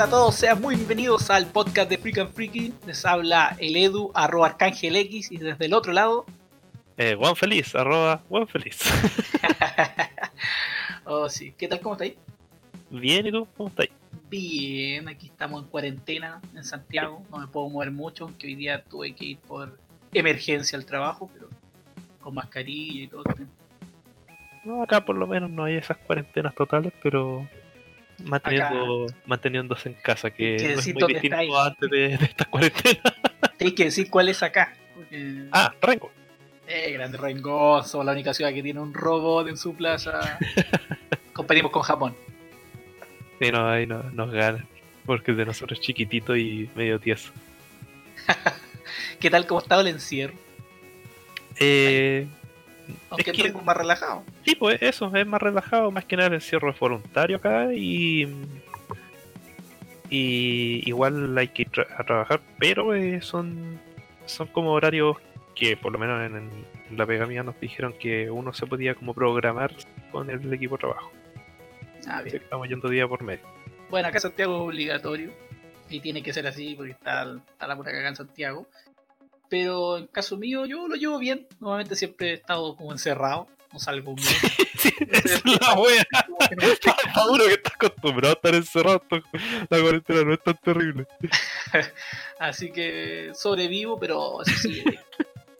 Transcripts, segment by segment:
Hola a todos, sean muy bienvenidos al podcast de Freak and Freaky. Les habla el Edu, arroba Arcángel X, y desde el otro lado. Eh, Juan Feliz, arroba Juan Feliz. oh, sí. ¿Qué tal? ¿Cómo estáis? Bien, ¿y tú? ¿Cómo estáis? Bien, aquí estamos en cuarentena en Santiago. No me puedo mover mucho, aunque hoy día tuve que ir por emergencia al trabajo, pero con mascarilla y todo. No, acá por lo menos no hay esas cuarentenas totales, pero manteniendo, manteniéndose en casa, que, que no es muy distinto antes de, de esta cuarentena. Tienes que decir cuál es acá. Porque... Ah, Rengo. Eh, grande Rengoso, la única ciudad que tiene un robot en su plaza. Competimos con Japón. Sí, no, ahí no, nos ganan. Porque de nosotros es chiquitito y medio tieso. ¿Qué tal? ¿Cómo ha estado el encierro? Eh, Aunque es que, más relajado. Sí, pues eso, es más relajado. Más que nada el encierro es voluntario acá y. Y igual hay que ir tra a trabajar, pero eh, son, son como horarios que por lo menos en, en, la pega mía nos dijeron que uno se podía como programar con el equipo de trabajo. Ah, bien. Estamos yendo día por medio. Bueno, acá Santiago es obligatorio. Y tiene que ser así porque está, está la pura cagada en Santiago. Pero en caso mío, yo lo llevo bien. Normalmente siempre he estado como encerrado. No salgo mucho. sí, es la wea. Está duro que estás acostumbrado a estar encerrado. La cuarentena no es tan terrible. Así que sobrevivo, pero eso sí.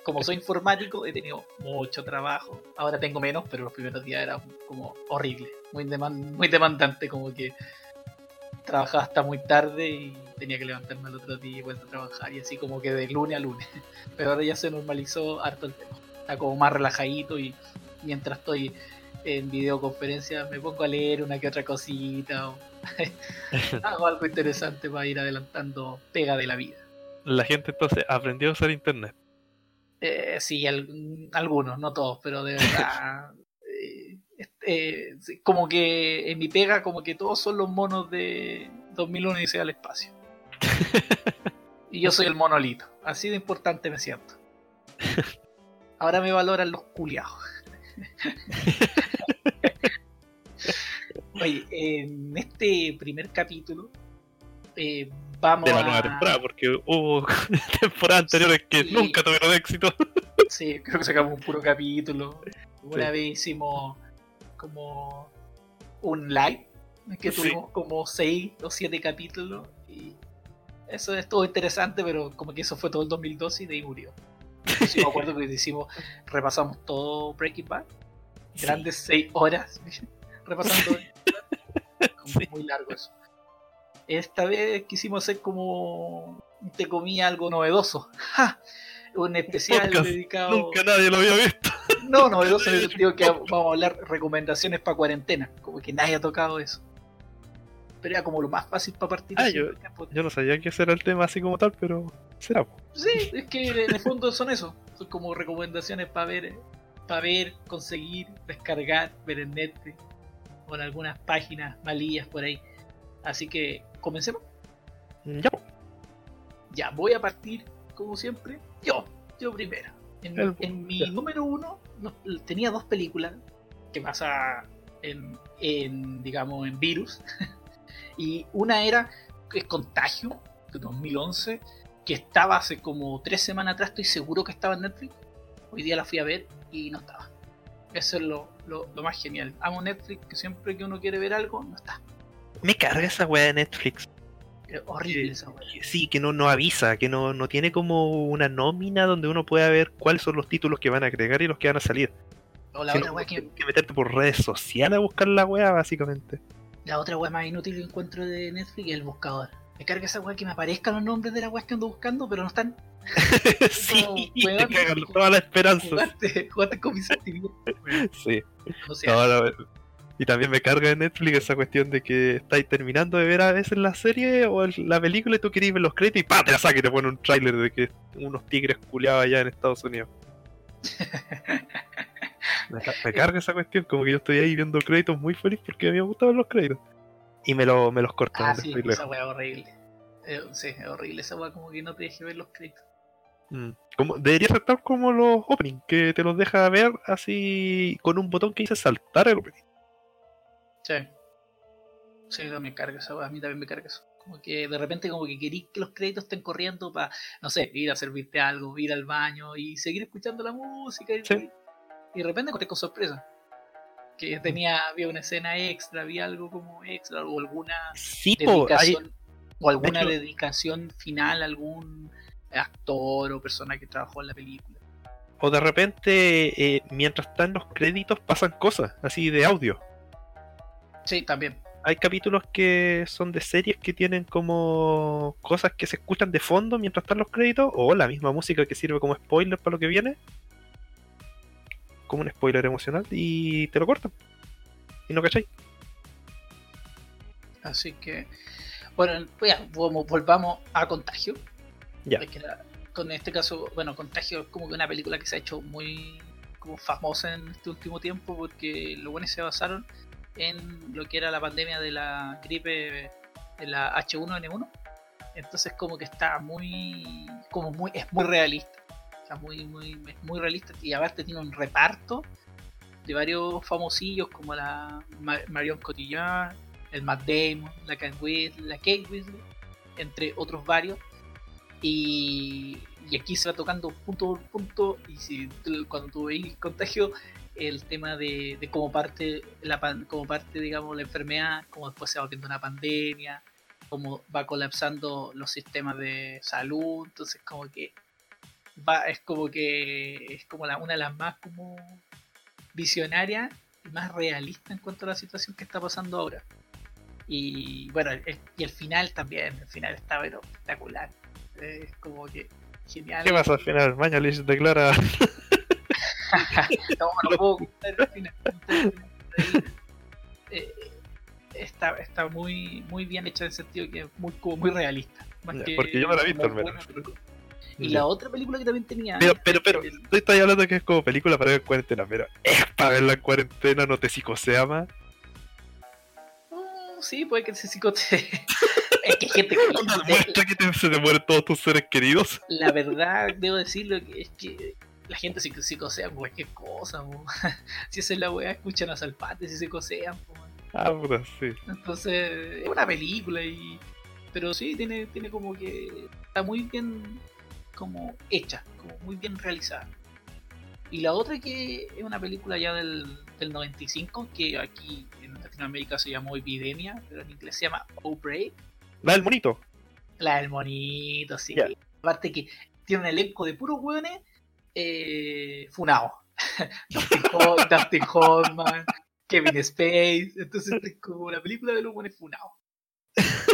como soy informático, he tenido mucho trabajo. Ahora tengo menos, pero los primeros días era como horrible. Muy, demand muy demandante, como que trabajaba hasta muy tarde y tenía que levantarme al otro día y vuelto a trabajar. Y así como que de lunes a lunes. Pero ahora ya se normalizó harto el tema. Está como más relajadito y mientras estoy en videoconferencia me pongo a leer una que otra cosita o hago algo interesante para ir adelantando pega de la vida. La gente entonces aprendió a usar internet. Eh, sí, al, algunos, no todos, pero de verdad. Eh, como que en mi pega, como que todos son los monos de 2001 y sea al espacio. y yo soy el monolito. Así de importante me siento. Ahora me valoran los culiados. Oye, en este primer capítulo eh, vamos de la nueva a... temporada, porque hubo temporadas anteriores que nunca tuvieron éxito. Sí, creo que sacamos un puro capítulo. Una Sí. vez hicimos como un live que Sí. tuvimos como 6 o 7 capítulos y eso estuvo interesante, pero como que eso fue todo el 2012 y de ahí murió. Sí, me acuerdo que hicimos, repasamos todo Breaking Bad, Sí. grandes 6 horas repasando. Sí. Muy largo eso. Esta vez quisimos hacer como, te comía algo novedoso. ¡Ja! Un especial Podcast. dedicado. Nunca nadie lo había visto. No, novedoso en el sentido que vamos a hablar recomendaciones para cuarentena. Como que nadie ha tocado eso. Pero era como lo más fácil para partir. Ah, así, yo- no sabía que ese era el tema así como tal, pero será. Sí, es que en el fondo son eso. Son como recomendaciones para ver, para ver, conseguir, descargar, ver en Netflix o en algunas páginas malillas por ahí. Así que comencemos. Ya, po. Ya, voy a partir, como siempre, yo, yo primero. En, El- en mi número uno no- tenía dos películas que pasa en, en, digamos, en virus. y una era es Contagio, de 2011, que estaba hace como tres semanas atrás, estoy seguro que estaba en Netflix. Hoy día la fui a ver y no estaba. Eso es lo, lo, lo más genial. Amo Netflix, que siempre que uno quiere ver algo, no está. Me carga esa weá de Netflix. Horrible esa wea. Sí, que no, no avisa, que no, no tiene como una nómina donde uno pueda ver cuáles son los títulos que van a agregar y los que van a salir. O la Si otra no, wea que que meterte por redes sociales a buscar la weá, básicamente. La otra wea más inútil que encuentro de Netflix es el buscador. Me carga esa wea que me aparezcan los nombres de las weas que ando buscando, pero no están. sí, weón, te cagan toda la esperanza. Jugaste, jugaste con mis sentimientos. Sí. O No, sea, la- y también me carga de Netflix esa cuestión de que estáis terminando de ver a veces la serie o el- la película y tú querés ver los créditos y ¡pam! te la saca y te pone un tráiler de que unos tigres culiados allá en Estados Unidos. Me, ca- me carga esa cuestión, como que yo estoy ahí viendo créditos muy feliz porque a mí me gusta ver los créditos. Y me, lo, me los cortan, ah, sí, esa wea es horrible. Eh, sí, es horrible esa wea, como que no te deje ver los créditos. Mm. Como, debería tal como los openings, que te los deja ver así con un botón que dice saltar el opening. Sí. Sí, no me carga wea, a mí también me carga eso. Como que de repente como que querís que los créditos estén corriendo para, no sé, ir a servirte algo, ir al baño y seguir escuchando la música. Y, Sí. y de repente encontré con sorpresa. Que tenía, había una escena extra, había algo como extra o alguna Sí, po, hay, dedicación o alguna hecho- dedicación final a algún actor o persona que trabajó en la película. o de repente, eh, mientras están los créditos, pasan cosas, así de audio. Sí, también. Hay capítulos que son de series que tienen como cosas que se escuchan de fondo mientras están los créditos, o la misma música que sirve como spoiler para lo que viene. Como un spoiler emocional, y te lo cortan. Y no cachai. Así que, bueno, pues ya, volvamos a Contagio. Ya. Que la- con este caso, bueno, Contagio es como que una película que se ha hecho muy como famosa en este último tiempo porque los buenos se basaron en lo que era la pandemia de la gripe de la H1N1. Entonces como que está muy como muy es muy realista. Sea, muy muy muy realista y aparte tiene un reparto de varios famosillos como la Ma- Marion Cotillard, el Matt Damon, la Kate Winslet, la Kate entre otros varios. Y, aquí se va tocando punto por punto. Y si cuando tú veis contagio, el tema de, de cómo parte la como parte, digamos, la enfermedad, cómo después se va volviendo una pandemia, cómo va colapsando los sistemas de salud. Entonces, como que va, es como que es como la, una de las más como visionarias y más realistas en cuanto a la situación que está pasando ahora. Y bueno, y el final también, el final está pero espectacular. Es como que genial. ¿Qué pasa al final? Mañalich declara. no, no puedo contar el final. Ahí, eh, está, está muy, muy bien hecha en el sentido que es muy, como muy realista. Más Ya, que porque yo no la he visto, al menos. buena. Y la otra película que también tenía. Pero, pero, pero, el- tú estás hablando que es como película para ver en cuarentena, pero es para verla en cuarentena, no te psicosea más. Oh, sí, puede que se psicote. es que gente que. Muestra que te- se te mueren todos tus seres queridos. La verdad, debo decirlo, que es que la gente se psicosea por cualquier cosa. po. si esa es la weá, escuchan a Salpate si se cosean. po. Ah, puta, sí. Entonces, es una película y. Pero sí, tiene, tiene como que. Está muy bien como hecha, como muy bien realizada. Y la otra que es una película ya del, del 95, que aquí en Latinoamérica se llamó Epidemia, pero en inglés se llama Outbreak. La del monito. La del monito, sí. Aparte que tiene un elenco de puros hueones eh, funados. Dustin, Ho- Dustin Hoffman, Kevin Space. Entonces es como la película de los hueones funados.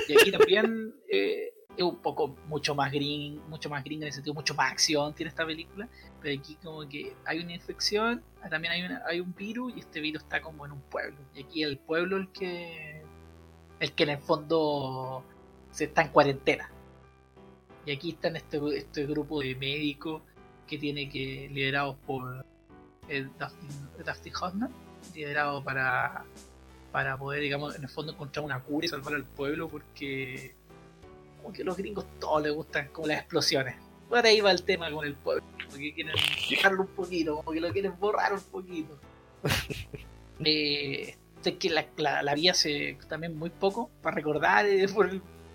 Y aquí también eh, es un poco mucho más green, mucho más green en el sentido, mucho más acción tiene esta película. Pero aquí como que hay una infección, también hay, una, hay un virus y este virus está como en un pueblo. Y aquí el pueblo el que el que en el fondo se está en cuarentena. Y aquí están este, este grupo de médicos que tiene que liderados por el Dustin, Dustin Hoffman, liderado para para poder, digamos, en el fondo encontrar una cura y salvar al pueblo porque como que a los gringos todos les gustan como las explosiones. Por ahí va el tema con el pueblo, porque quieren dejarlo un poquito, como que lo quieren borrar un poquito. eh, sé que la, la, la vi hace también muy poco, para recordar, eh, por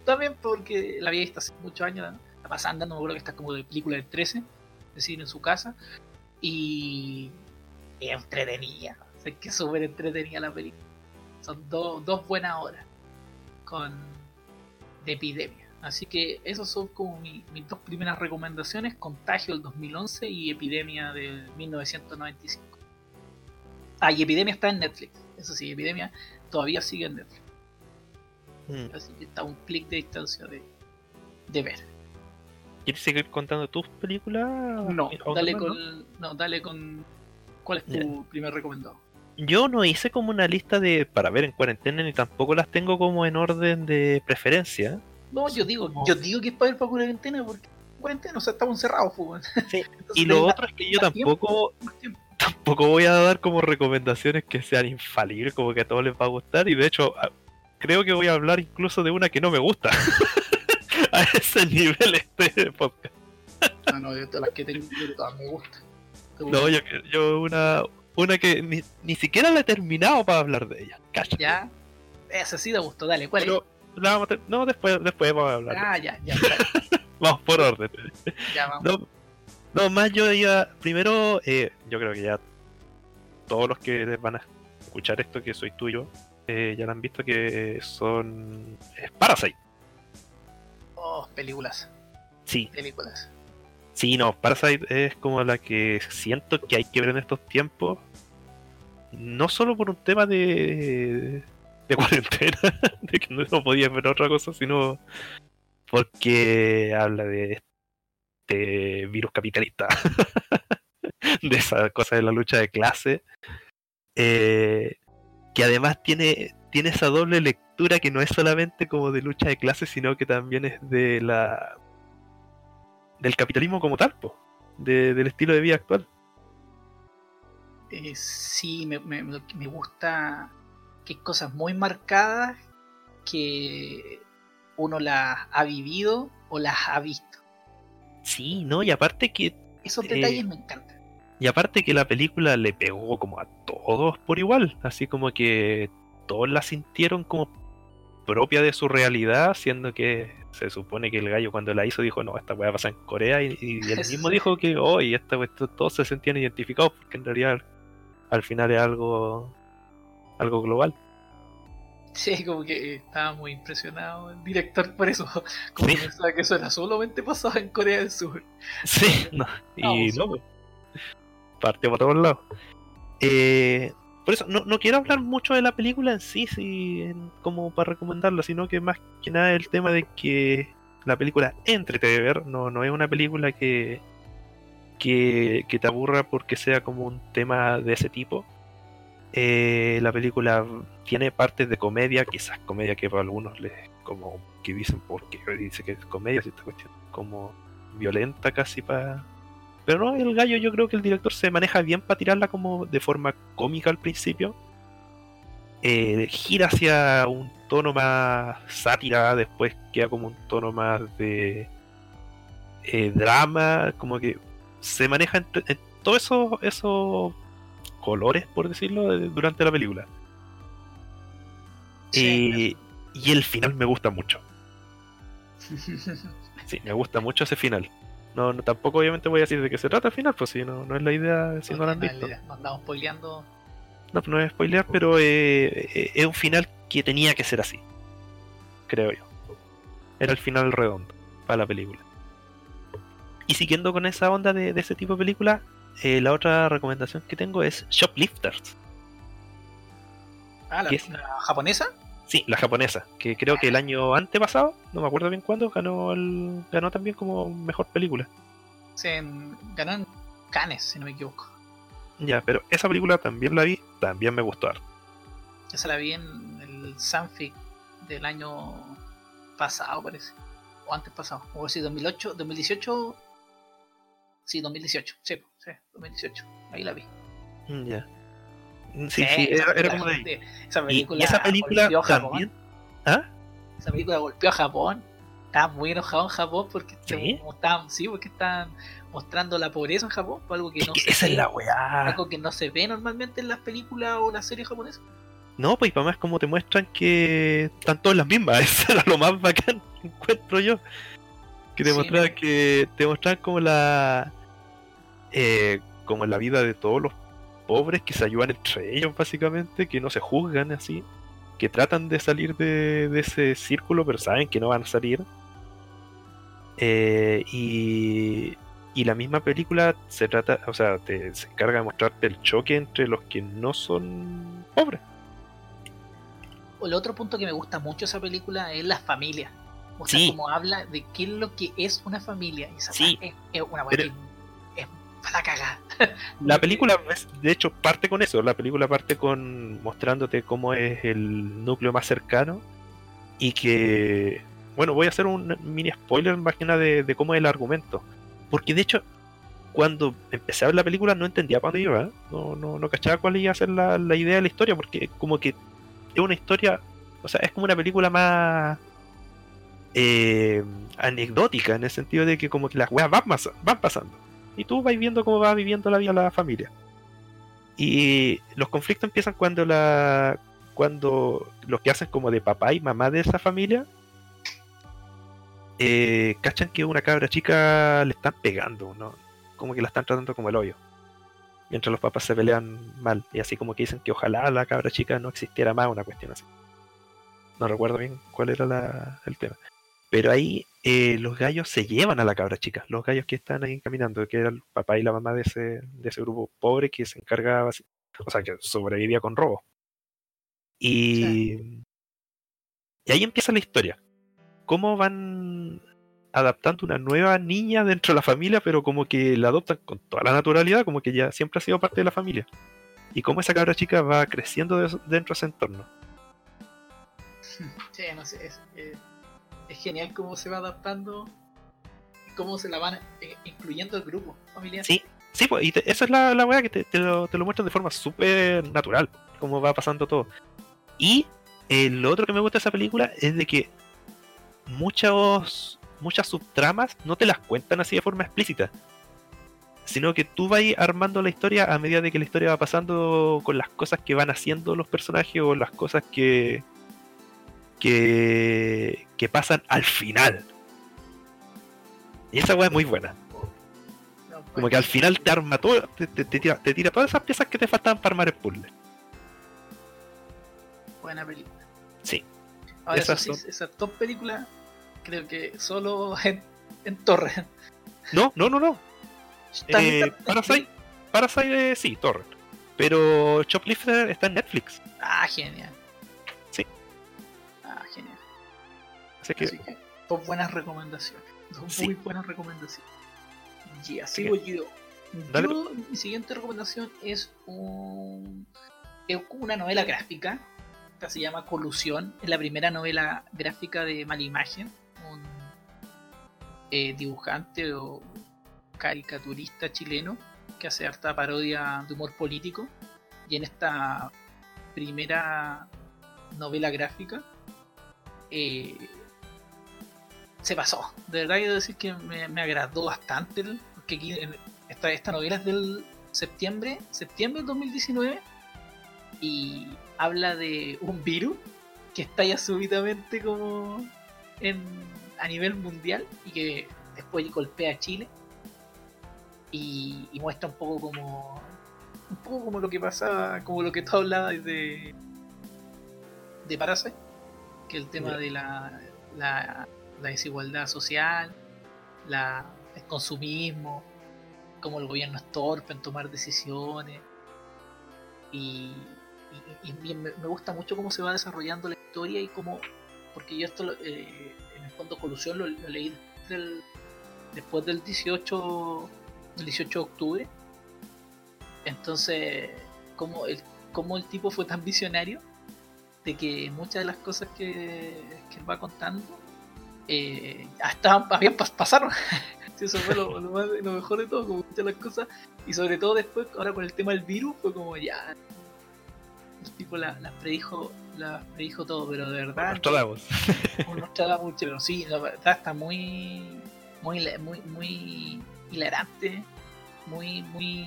también porque la vi visto hace muchos años, ¿no? la pasaba andando, me acuerdo que está como de película del 13, de cine en su casa, y es entretenida, sé que es súper entretenida la película. Son do- dos buenas horas con de epidemia. Así que esas son como mi- mis dos primeras recomendaciones, Contagio del 2011 y Epidemia del 1995. Ah, y Epidemia está en Netflix. Eso sí, Epidemia todavía sigue en Netflix. Mm. Así que está un clic de distancia de, de ver. ¿Quieres seguir contando tus películas? No, ¿O dale no? con, no, dale con. ¿Cuál es tu primer recomendado? Yo no hice como una lista de para ver en cuarentena ni tampoco las tengo como en orden de preferencia. No, yo digo, No. yo digo que es para ver para cuarentena porque cuarentena, o sea, estamos encerrados, pues. Sí, Entonces, Y lo otro es que yo tampoco tiempo. tampoco voy a dar como recomendaciones que sean infalibles, como que a todos les va a gustar. Y de hecho, a- creo que voy a hablar incluso de una que no me gusta. a ese nivel este podcast. No, no, de todas las que tengo, yo todas me gustan. No, yo, yo una, una que ni, ni siquiera la he terminado para hablar de ella. Cacha. Ya, esa sí da gusto, dale, ¿cuál Pero la vamos a ter- no, después, después vamos a hablar. Ah, ya, ya. ya, Vamos por orden. ya vamos. No, no, más yo iba. Primero, eh, yo creo que ya todos los que van a escuchar esto, que soy tuyo, eh, ya lo han visto que son. Es Parasite. Oh, películas, Sí, películas. sí, no, Parasite es como la que siento que hay que ver en estos tiempos. No solo por un tema de. de cuarentena, de que no podía ver otra cosa, sino porque habla de este virus capitalista, de esa cosa de la lucha de clase, eh, que además tiene, tiene esa doble lectura que no es solamente como de lucha de clase, sino que también es de la del capitalismo como tal, po, de- del estilo de vida actual. Eh, sí, me, me, me gusta que hay cosas muy marcadas que uno las ha vivido o las ha visto. Sí, no, y aparte que Esos Eh, detalles me encantan. Y aparte que la película le pegó como a todos por igual, así como que todos la sintieron como propia de su realidad, siendo que se supone que el gallo cuando la hizo dijo, no, esta weá pasa en Corea, y, y él mismo dijo que, oh, y esta cuestión, todos se sentían identificados, porque en realidad al, al final es algo, algo global. Sí, como que estaba muy impresionado el director por eso. Como Sí. que pensaba que eso era solamente pasado en Corea del Sur. Sí, no, y Vamos. no, pues, partió por todos lados. Eh, por eso, no, no quiero hablar mucho de la película en sí, sí, en- como para recomendarla, sino que más que nada el tema de que la película entrete de ver, no, no es una película que, que, que te aburra porque sea como un tema de ese tipo. Eh, la película tiene partes de comedia, quizás comedia que para algunos les como que dicen porque dice que es comedia si esta cuestión como violenta casi para pero no el gallo yo creo que el director se maneja bien para tirarla como de forma cómica al principio Eh, gira hacia un tono más sátira después queda como un tono más de eh, drama como que se maneja entre- en todos esos colores por decirlo de- durante la película Sí. Eh, y el final me gusta mucho Sí, me gusta mucho ese final. No, no, tampoco obviamente voy a decir de qué se trata el final, pues si no, no es la idea, si no han Dale, visto. dale, Nos andamos spoileando. No, no es spoilear, pero eh, eh, es un final que tenía que ser así. Creo yo. Era el final redondo para la película. Y siguiendo con esa onda de, de ese tipo de película, eh, la otra recomendación que tengo es Shoplifters. Ah, la, ¿Qué es? la japonesa. Sí, la japonesa, que creo que el año antepasado, no me acuerdo bien cuándo, ganó el, ganó también como mejor película. Sí, en- ganó en Cannes, si no me equivoco. Ya, pero esa película también la vi, también me gustó harto. Esa la vi en el Sanfic del año pasado, parece. O antes pasado. O si 2008, 2018. Sí, 2018. Sí, sí, 2018. Ahí la vi. Ya. Sí, era, era como de ahí. Esa película, y esa película golpeó a Japón. también. ¿Ah? Esa película golpeó a Japón. Estaba muy enojado en Japón porque ¿Sí? estaban, sí, porque estaban mostrando la pobreza en Japón, algo que Es no que se esa es ve, la weá. algo que no se ve normalmente en las películas o las series japonesas. No, pues para más como te muestran que están todas las mismas. Eso era lo más bacán que encuentro yo. Que te Sí, mostraban me- que te mostraban como la eh, como la vida de todos los pobres que se ayudan entre ellos básicamente, que no se juzgan así, que tratan de salir de, de ese círculo pero saben que no van a salir. Eh, y, y la misma película se trata, o sea, te, se encarga de mostrarte el choque entre los que no son pobres. El otro punto que me gusta mucho esa película es la familia. O sea, Sí. como habla de qué es lo que es una familia. Y esa Sí. es, es una es la película, de hecho, parte con eso. La película parte con mostrándote cómo es el núcleo más cercano y que, bueno, voy a hacer un mini spoiler más que nada de, cómo es el argumento. Porque de hecho, cuando empecé a ver la película no entendía para dónde iba. ¿eh? No, no, no cachaba cuál iba a ser la, la idea de la historia, porque como que es una historia, o sea, es como una película más eh, anecdótica en el sentido de que como que las weas van pasando. Y tú vas viendo cómo va viviendo la vida la familia. Y los conflictos empiezan cuando la cuando los que hacen como de papá y mamá de esa familia eh, cachan que una cabra chica le están pegando, ¿no? Como que la están tratando como el hoyo. Mientras los papás se pelean mal. Y así como que dicen que ojalá la cabra chica no existiera más, una cuestión así. No recuerdo bien cuál era la- el tema. Pero ahí eh, los gallos se llevan a la cabra chica. Los gallos que están ahí caminando, que era el papá y la mamá de ese, de ese grupo pobre que se encargaba, o sea, que sobrevivía con robo. Y, y ahí empieza la historia. Cómo van adaptando una nueva niña dentro de la familia, pero como que la adoptan con toda la naturalidad, como que ya siempre ha sido parte de la familia. Y cómo esa cabra chica va creciendo de- dentro de ese entorno. Sí, no sé, es, eh, es genial cómo se va adaptando cómo se la van eh, incluyendo el grupo familiar. Sí, sí, pues, y te- esa es la, la weá que te, te lo, te lo muestran de forma súper natural, cómo va pasando todo. Y eh, lo otro que me gusta de esa película es de que muchos, muchas subtramas no te las cuentan así de forma explícita, sino que tú vas armando la historia a medida de que la historia va pasando con las cosas que van haciendo los personajes o las cosas que, que, que pasan al final. Y esa weá es muy buena. No, Como que al final te arma todo, te, te- te tira, te tira todas esas piezas que te faltaban para armar el puzzle. Buena película. Sí. Ahora, Esas eso sí, son- esa top película, creo que solo en, en Torrent. No, no, no, no. Eh, Parasite, Parasite eh, sí, Torrent. Pero Shoplifter está en Netflix. Ah, genial. Así que Así que, dos buenas recomendaciones. Dos Sí. muy buenas recomendaciones. Ya, Así sigo yo. Dale. Yo, mi siguiente recomendación es un es una novela gráfica. Esta se llama Colusión. Es la primera novela gráfica de Malimagen. Un eh, dibujante o caricaturista chileno que hace harta parodia de humor político. Y en esta primera novela gráfica eh, se pasó. De verdad quiero decir que me, me agradó bastante. el- Porque aquí en- esta, esta novela es del septiembre, septiembre del 2019 y habla de un virus que estalla súbitamente como en, a nivel mundial y que después golpea a Chile y, y muestra un poco como un poco como lo que pasaba, como lo que tú hablabas de de Parasite, que el tema de la, la, la desigualdad social, el consumismo, cómo el gobierno es torpe en tomar decisiones. Y, me, gusta mucho cómo se va desarrollando la historia y cómo, porque yo esto eh, en el fondo Colusión lo, lo leí del- después del 18, del 18 de octubre. Entonces, cómo el, cómo el tipo fue tan visionario de que muchas de las cosas que, va contando eh, hasta habían pas- pasaron. Eso fue lo, lo más- lo mejor de todo, como muchas las cosas. Y sobre todo después, ahora con el tema del virus, fue como ya. El tipo las la predijo, las predijo todo, pero de verdad. Nostradamus. Nostradamus, pero sí, la verdad está muy. Muy, muy, muy hilarante. Muy, muy.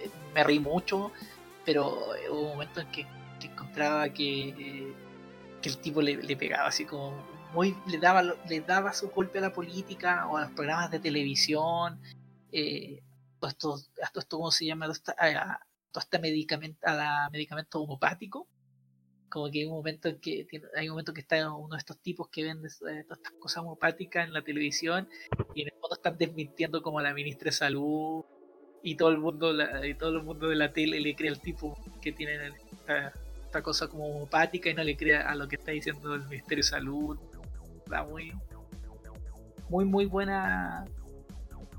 eh, Me reí mucho, pero hubo momentos en que, que encontraba que. eh, que el tipo le, le pegaba así como muy le daba le daba su golpe a la política o a los programas de televisión eh, todo esto cómo se llama todo a, todo este medicamento a la medicamento homopático como que hay un momento en que hay un momento que está uno de estos tipos que vende eh, todas estas cosas homopáticas en la televisión y en el fondo están desmintiendo como a la ministra de salud y todo el mundo la- y todo el mundo de la tele le cree al tipo que tiene esta, esta cosa como homopática y no le cree a lo que está diciendo el Ministerio de Salud Está muy muy muy buena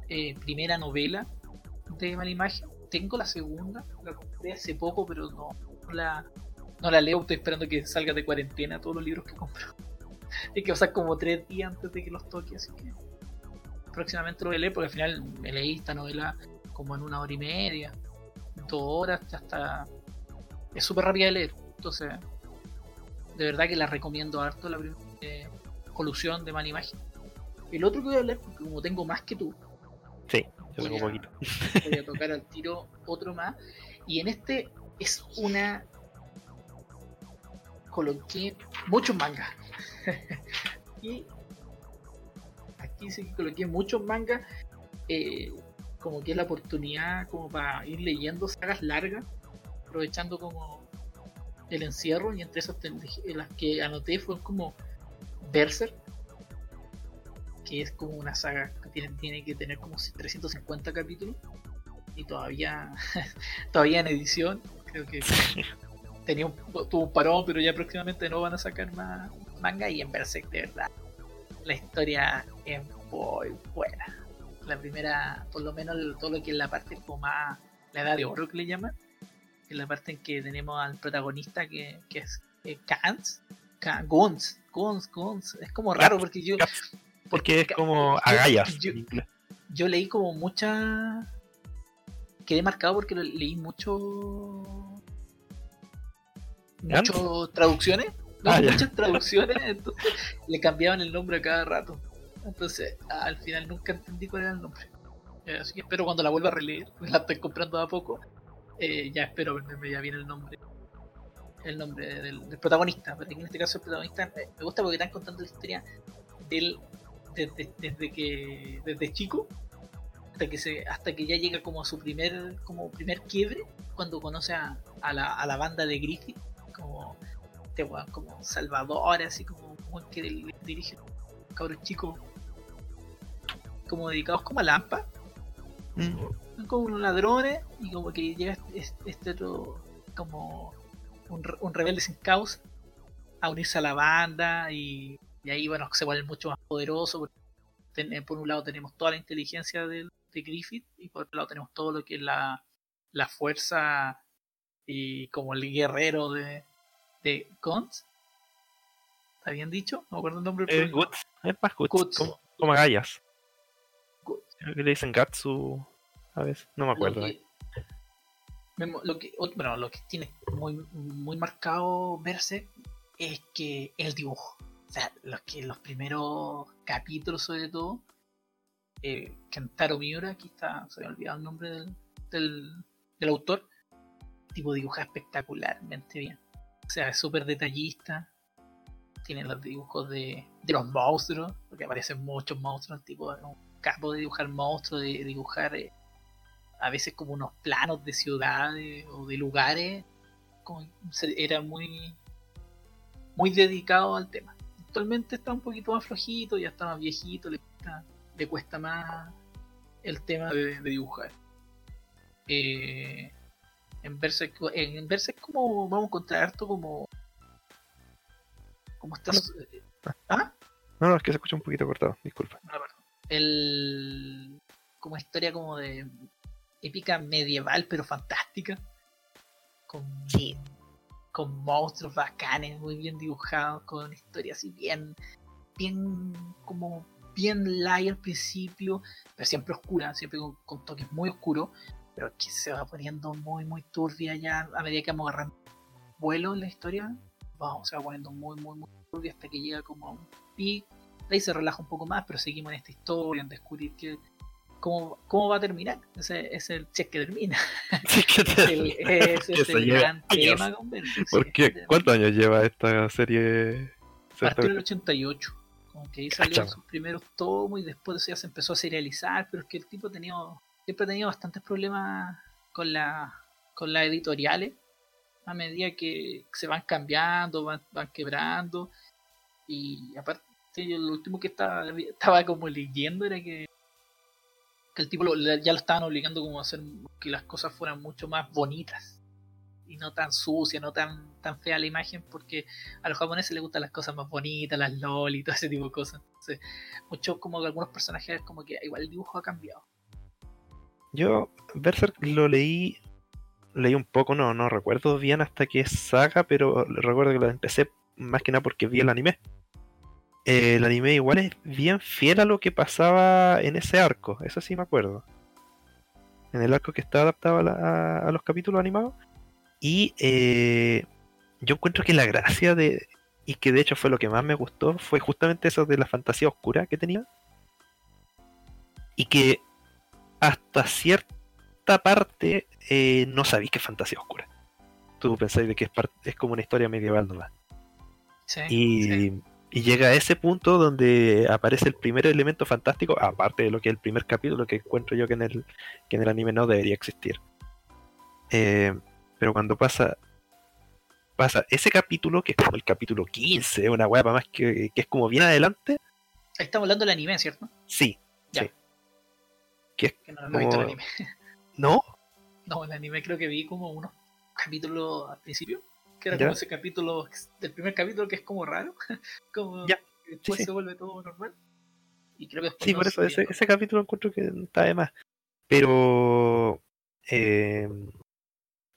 eh, primera novela de Malimagen tengo la segunda la compré hace poco pero no, no la no la leo. Estoy esperando que salga de cuarentena todos los libros que compro. Hay que pasar como tres días antes de que los toque así que próximamente lo voy a leer porque al final me leí esta novela como en una hora y media dos horas ya está. Es súper rápida de leer. Entonces de verdad que la recomiendo harto la primera eh, colusión de Manimagia el otro que voy a hablar porque como tengo más que tú Sí, yo tengo Voy a- poquito. voy a tocar al tiro otro más y en este es una coloqué muchos mangas. y aquí sí que coloqué muchos mangas. Eh, como que es la oportunidad como para ir leyendo sagas largas, aprovechando como el encierro y entre esas las que anoté fue como Berserk, que es como una saga que tiene, tiene que tener como 350 capítulos y todavía todavía en edición, creo que tenía un, tuvo un parón, pero ya próximamente no van a sacar más manga y en Berserk de verdad la historia es muy buena. La primera, por lo menos todo lo que es la parte como más, la edad de oro que le llaman, que es la parte en que tenemos al protagonista que, que es eh, Kans, Guns, Es como raro porque yo... Porque es como agallas. Yo, yo, leí como mucha... Quedé marcado porque leí mucho... Muchas traducciones. Ah, muchas traducciones, entonces le cambiaban el nombre a cada rato. Entonces, al final nunca entendí cuál era el nombre. Eh, así que espero cuando la vuelva a releer, la estoy comprando a poco, eh, ya espero verme ya bien el nombre el nombre del, protagonista. Pero en este caso el protagonista me gusta porque están contando la historia del desde, desde que desde chico hasta que se hasta que ya llega como a su primer como primer quiebre cuando conoce a, la, a la banda de Griffith como este como Salvador así como un que dirige cabros chicos como dedicados como a Lampa. Mm. como unos ladrones y como que llega este, este otro como un, rebelde sin causa a unirse a la banda y, ahí bueno se vuelve mucho más poderoso por un lado tenemos toda la inteligencia de, de, Griffith y por otro lado tenemos todo lo que es la, la fuerza y como el guerrero de, de Guns ¿Está bien dicho? No me acuerdo el nombre. Eh, Es más Guts. Como, como agallas que le dicen Gatsu a veces, no me acuerdo. Lo que, bueno, lo que tiene muy, muy marcado verse es que el dibujo. O sea, los, que, los primeros capítulos sobre todo, eh, Kentaro Miura, aquí está, se me ha olvidado el nombre del, del, autor, tipo dibuja espectacularmente bien. O sea, es súper detallista. Tiene los dibujos de, de los monstruos, porque aparecen muchos monstruos, tipo capo de dibujar monstruos, de, dibujar eh, a veces como unos planos de ciudades o de lugares. Como, era muy, muy dedicado al tema. Actualmente está un poquito más flojito, ya está más viejito, le cuesta, le cuesta más el tema de, dibujar. Eh, en verse en verse como vamos a encontrar harto como como estás ¿Ah? no no es que se escucha un poquito cortado disculpa ah, el como historia como de épica medieval pero fantástica. Con con monstruos bacanes muy bien dibujados con historia así bien bien como bien light al principio pero siempre oscura siempre con, toques muy oscuros pero que se va poniendo muy muy turbia ya a medida que vamos agarrando vuelo en la historia vamos se va poniendo muy muy muy turbia hasta que llega como a un pico ahí se relaja un poco más, pero seguimos en esta historia, en descubrir que, cómo, cómo va a terminar. Ese es el si es que termina. ese es el gran tema con ¿Por qué? ¿Cuántos años lleva esta serie? Partió en el 88. Como que ahí salieron sus primeros tomos y después ya se empezó a serializar, pero es que el tipo tenido, siempre ha tenido bastantes problemas con la con las editoriales a medida que se van cambiando, van, van quebrando y aparte lo último que estaba, estaba como leyendo era que, que el tipo ya lo estaban obligando como a hacer que las cosas fueran mucho más bonitas y no tan sucias, no tan, tan fea la imagen, porque a los japoneses les gustan las cosas más bonitas, las lol y todo ese tipo de cosas. Entonces, mucho como que algunos personajes como que igual el dibujo ha cambiado. Yo Berserk lo leí leí un poco, no, no recuerdo bien hasta qué saga, pero recuerdo que lo empecé más que nada porque vi el anime. Eh, el anime igual es bien fiel a lo que pasaba en ese arco, eso sí me acuerdo. En el arco que está adaptado a, los capítulos animados. Y eh, yo encuentro que la gracia de, y que de hecho fue lo que más me gustó, fue justamente eso de la fantasía oscura que tenía. Y que hasta cierta parte eh, no sabéis que es fantasía oscura. Tú pensáis de que es, es como una historia medieval nomás. Sí, Y, sí. Y llega a ese punto donde aparece el primer elemento fantástico, aparte de lo que es el primer capítulo, que encuentro yo que en el, que en el anime no debería existir. Eh, pero cuando pasa pasa ese capítulo, que es como el capítulo 15, una hueá más que, que es como bien adelante, Ahí estamos hablando del anime, ¿cierto? sí. Ya. sí. Que es Que no, no he visto el como- anime. ¿No? No, el anime creo que vi como unos capítulos al principio. Que era Ya. como ese capítulo del primer capítulo que es como raro. como Ya, después sí. se vuelve todo normal. Y creo que Sí, por eso se ese, ese capítulo encuentro que está de más. Pero eh,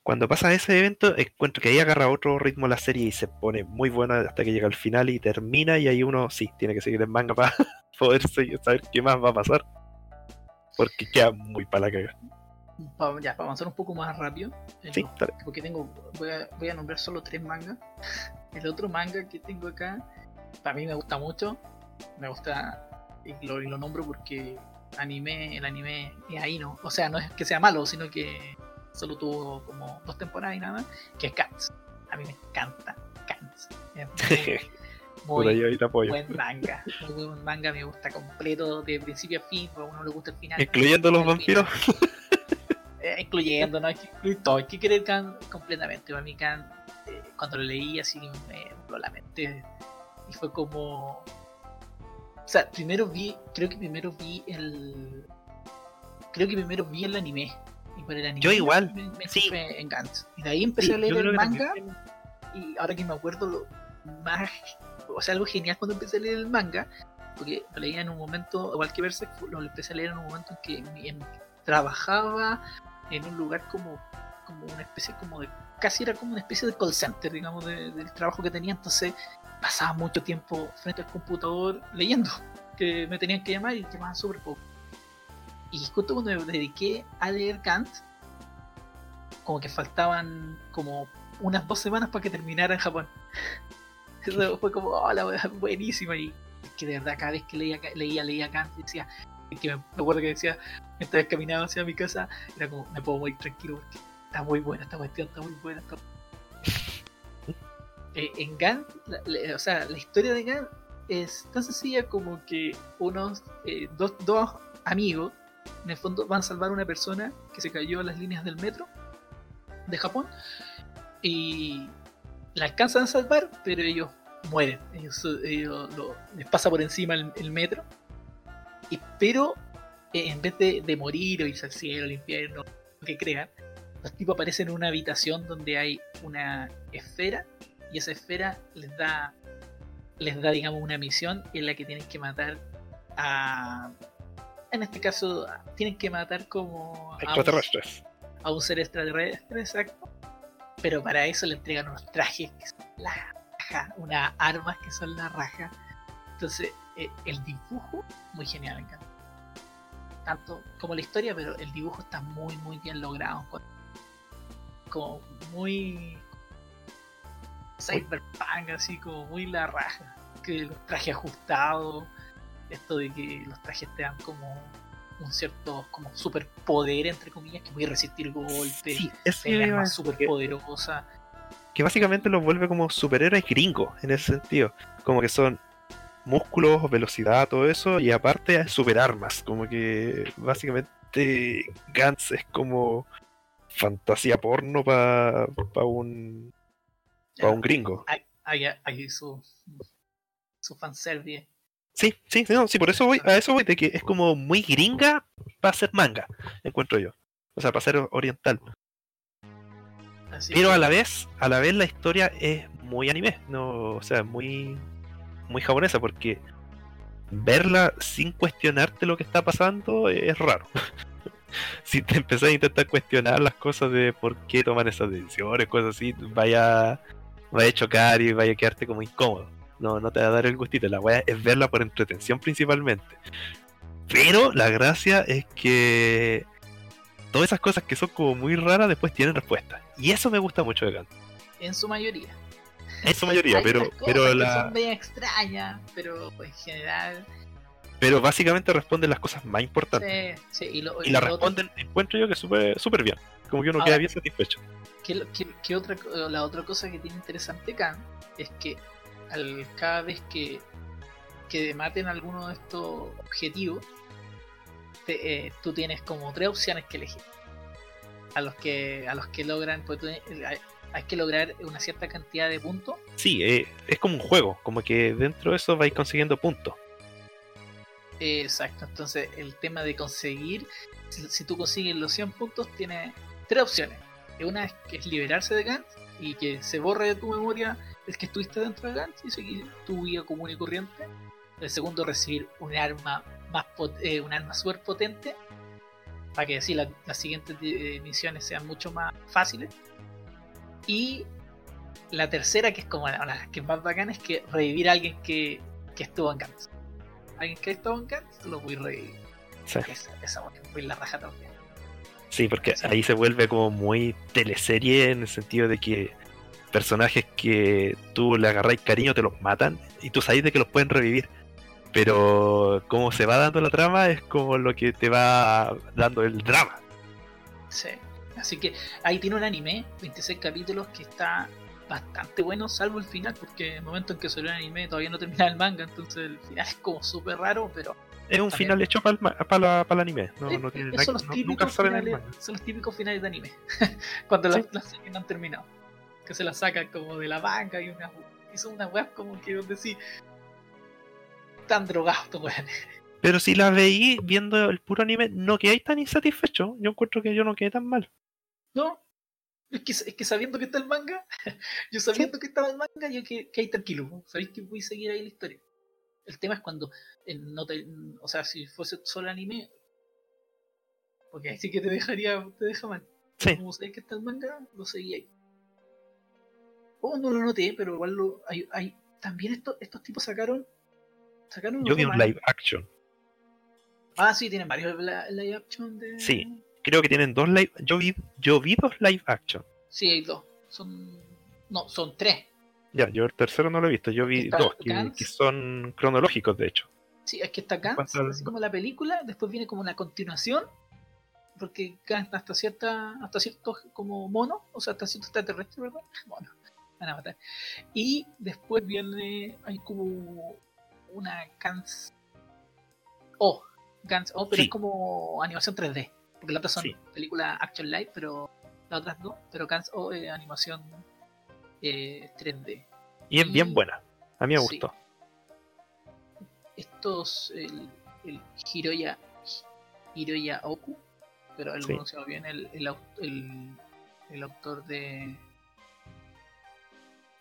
cuando pasa ese evento, encuentro que ahí agarra otro ritmo la serie y se pone muy buena hasta que llega al final y termina. Y ahí uno sí tiene que seguir el manga para poder seguir- saber qué más va a pasar. Porque queda muy para la caga. Ya, para avanzar un poco más rápido. eh, Sí, no, porque tengo. Voy a, voy a nombrar solo tres mangas. El otro manga que tengo acá, para mí me gusta mucho. Me gusta. Y lo, y lo nombro porque anime, el anime es ahí, ¿no? O sea, no es que sea malo, sino que solo tuvo como dos temporadas y nada. Que es Cats. A mí me encanta Cats. Muy, ahí ahí te apoyo. buen manga. Muy buen manga, me gusta completo, de principio a fin. A uno le gusta el final. Incluyendo los vampiros. Eh, incluyendo, ¿no? Hay que incluir todo, hay que querer Khan completamente. Para mí Khan, eh, cuando lo leí así, me voló la mente. Y fue como... O sea, primero vi, creo que primero vi el... Creo que primero vi el anime. Y por el anime Yo igual, me, me sí. fue en Gantz. Y de ahí empecé Sí, a leer el manga. Y ahora que me acuerdo, lo más... O sea, algo genial cuando empecé a leer el manga. Porque lo leía en un momento, igual que Berserk, lo empecé a leer en un momento en que trabajaba en un lugar como, como una especie como de, casi era como una especie de call center, digamos, de- del trabajo que tenía, entonces pasaba mucho tiempo frente al computador leyendo, que me tenían que llamar y llamaban súper poco. Y justo cuando me dediqué a leer Kant, como que faltaban como unas dos semanas para que terminara en Japón. Fue como, oh, la buenísima. Y que de verdad, cada vez que leía, leía, leía Kant, decía, que me, acuerdo que decía, mientras caminaba hacia mi casa, era como, me puedo morir tranquilo porque está muy buena esta cuestión, está muy buena. Eh, en la- o sea, la historia de Gant es tan sencilla como que unos eh, dos, dos amigos, en el fondo, van a salvar a una persona que se cayó en las líneas del metro de Japón y la alcanzan a salvar, pero ellos mueren. Ellos, ellos lo- les pasa por encima el metro. Y, pero eh, en vez de, de morir o irse al cielo, al infierno, lo que crean, los tipos aparecen en una habitación donde hay una esfera y esa esfera les da les da digamos una misión en la que tienen que matar a en este caso tienen que matar como a un- Extraterrestres. a un ser extraterrestre, exacto. Pero para eso le entregan unos trajes que son la raja, unas armas que son la raja. Entonces, eh, el dibujo, muy genial, me encanta. Tanto como la historia, pero el dibujo está muy, muy bien logrado. Como muy. Cyberpunk, así como muy la raja. Que los trajes ajustados, esto de que los trajes te dan como un cierto como superpoder entre comillas que puede resistir golpes Sí, eso tener iba a armas decir, super poderosa que básicamente los vuelve como superhéroes gringos en ese sentido. Como que son músculos, velocidad, todo eso, y aparte super armas. Como que básicamente Gantz es como fantasía porno para un, pa un gringo. hay, su su fanservice Sí, sí, sí, no, sí, por eso voy, a eso voy, de que es como muy gringa para ser manga, encuentro yo. O sea, para ser oriental. así Pero a la vez, a la vez la historia es muy anime, no, o sea, muy muy japonesa porque verla sin cuestionarte lo que está pasando es raro. si te empezás a intentar cuestionar las cosas de por qué toman esas decisiones, cosas así, vaya vaya a chocar y vaya a quedarte como incómodo. No, no te va a dar el gustito, la weá es verla por entretención principalmente. Pero la gracia es que todas esas cosas que son como muy raras después tienen respuesta. Y eso me gusta mucho de Kant. en su mayoría En su mayoría, Hay pero, pero, la, son medio extrañas pero en general pero básicamente responden las cosas más importantes. sí, sí, y, lo, y la otro- responden, encuentro yo que súper súper bien. Como que uno Ahora- queda bien satisfecho. ¿qué, qué- qué otra, la otra cosa que tiene interesante Khan es que al cada vez que, que maten alguno de estos objetivos, te- eh, tú tienes como tres opciones que elegir. A los que, a los que logran, pues tú- hay, hay que lograr una cierta cantidad de puntos. Sí, eh, es como un juego, como que dentro de eso vais consiguiendo puntos. Exacto, entonces el tema de conseguir, si, si tú consigues los 100 puntos, tiene tres opciones. Una es que es liberarse de Gantz y que se borre de tu memoria el que estuviste dentro de Gantz y seguir tu vida común y corriente. El segundo, recibir un arma más eh, un arma súper potente para que así la- las siguientes eh, misiones sean mucho más fáciles. Y la tercera, que es como la, la que es más bacana, es que revivir a alguien que, que estuvo en Gantz. Alguien que estuvo en Gantz, tú lo voy a revivir. Sí, Esa, esa la raja también. sí, porque Sí. ahí se vuelve como muy teleserie en el sentido de que personajes que tú le agarráis cariño te los matan y tú sabes de que los pueden revivir. Pero como se va dando la trama es como lo que te va dando el drama. Sí. Así que ahí tiene un anime, 26 capítulos, que está bastante bueno, salvo el final, porque en el momento en que salió el anime todavía no termina el manga, entonces el final es como súper raro, pero Es un final hecho para el, anime. No, eh, no tiene nada- son los nunca típicos el finales, manga. son los típicos finales de anime, cuando las, Sí. las series no han terminado, que se las sacan como de la banca y una, son unas weas como que donde sí están drogados estos weones. Pero si la veí viendo el puro anime, no quedáis tan insatisfecho. Yo encuentro que yo no quedé tan mal. No, es que, es que sabiendo que está el manga, yo sabiendo que estaba el manga, yo que, que hay tranquilo, sabéis que voy a seguir ahí la historia. El tema es cuando, eh, no te, o sea, si fuese solo anime, porque ahí sí que te dejaría, te deja mal. Sí. Como sabéis que está el manga, lo seguí ahí. Oh, no lo noté, pero igual lo, hay, hay también estos, estos tipos sacaron, sacaron Yo vi un live action. Ah, sí, tienen varios li- live action de. Sí. Creo que tienen dos live. Yo vi, yo vi dos live action. Sí, hay dos. Son, no, son tres. Ya, yo el tercero no lo he visto. Yo vi Está dos, que, son cronológicos, de hecho. Sí, es que está Gantz, así como la película, después viene como una continuación, porque Gantz hasta cierta, hasta cierto como mono, o sea, hasta cierto extraterrestre, ¿verdad? Mono, van a matar. Y después viene, hay como una Gantz O, Gantz O, pero Sí. es como animación 3D, porque las otras son Sí. películas action live, pero las otras no, pero Gantz O es animación eh, 3D. Y es bien buena. A mí me sí. gustó. estos el, el Hiroya Hiroya Oku pero él lo Sí. pronunciaba bien el, el, el, el autor de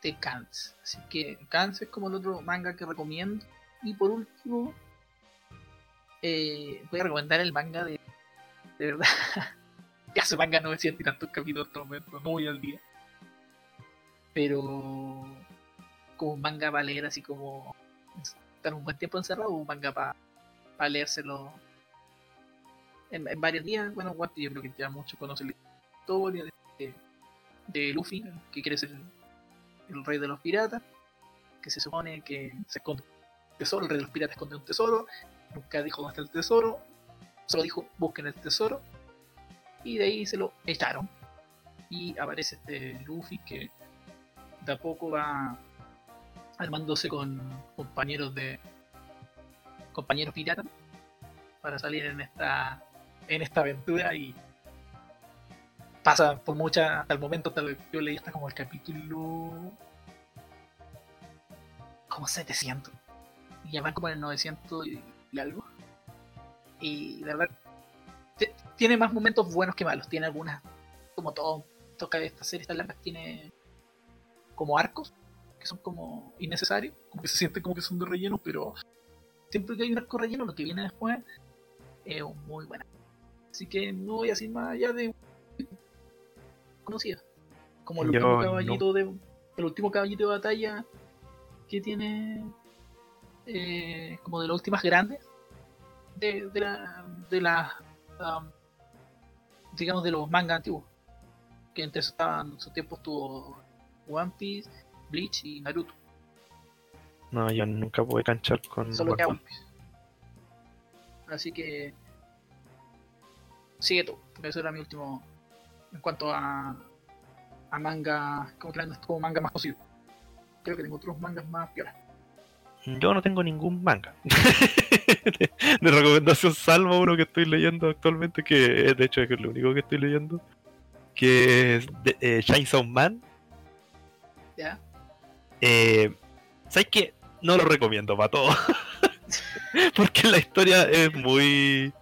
de Kants así que Kants es como el otro manga que recomiendo y por último eh, voy a recomendar el manga de de verdad ya ese manga 900 y tantos capítulos hasta el momento no voy al día pero como manga para leer así como estar un buen tiempo encerrado un manga para leérselo en, en varios días. Bueno, yo creo que ya muchos conocen la historia de, de Luffy, que quiere ser el rey de los piratas, que se supone que se esconde un tesoro, el rey de los piratas esconde un tesoro, nunca dijo dónde está el tesoro, solo dijo busquen el tesoro, y de ahí se lo echaron. Y aparece este Luffy que de a poco va armándose con compañeros de compañeros piratas para salir en esta en esta aventura y pasa por muchas hasta el momento hasta el- yo leí hasta como el capítulo como 700 y ya van como en el 900 y, y algo y de verdad tiene más momentos buenos que malos tiene algunas como todo toca esta serie estas largas tiene como arcos que son como innecesarios, como que se sienten como que son de relleno, pero siempre que hay un arco relleno, lo que viene después es muy buena. Así que no voy a decir más allá de conocida. Como el Yo último no. caballito de el último caballito de batalla que tiene eh, como de las últimas grandes de, de la de la um, digamos de los mangas antiguos que entre estaban en su tiempo estuvo One Piece Bleach y Naruto. No, yo nunca pude canchar con. Solo One Piece. Así que. Sigue tú, porque eso era mi último. En cuanto a. a manga. como, que como manga más conocido. creo que tengo otros mangas más piolas. Yo no tengo ningún manga. de, de recomendación, salvo uno que estoy leyendo actualmente, que es de hecho es lo único que estoy leyendo, que es de, eh, Chainsaw Man. ¿Ya? Eh, ¿Sabes qué? No lo recomiendo para todo. Porque la historia es muy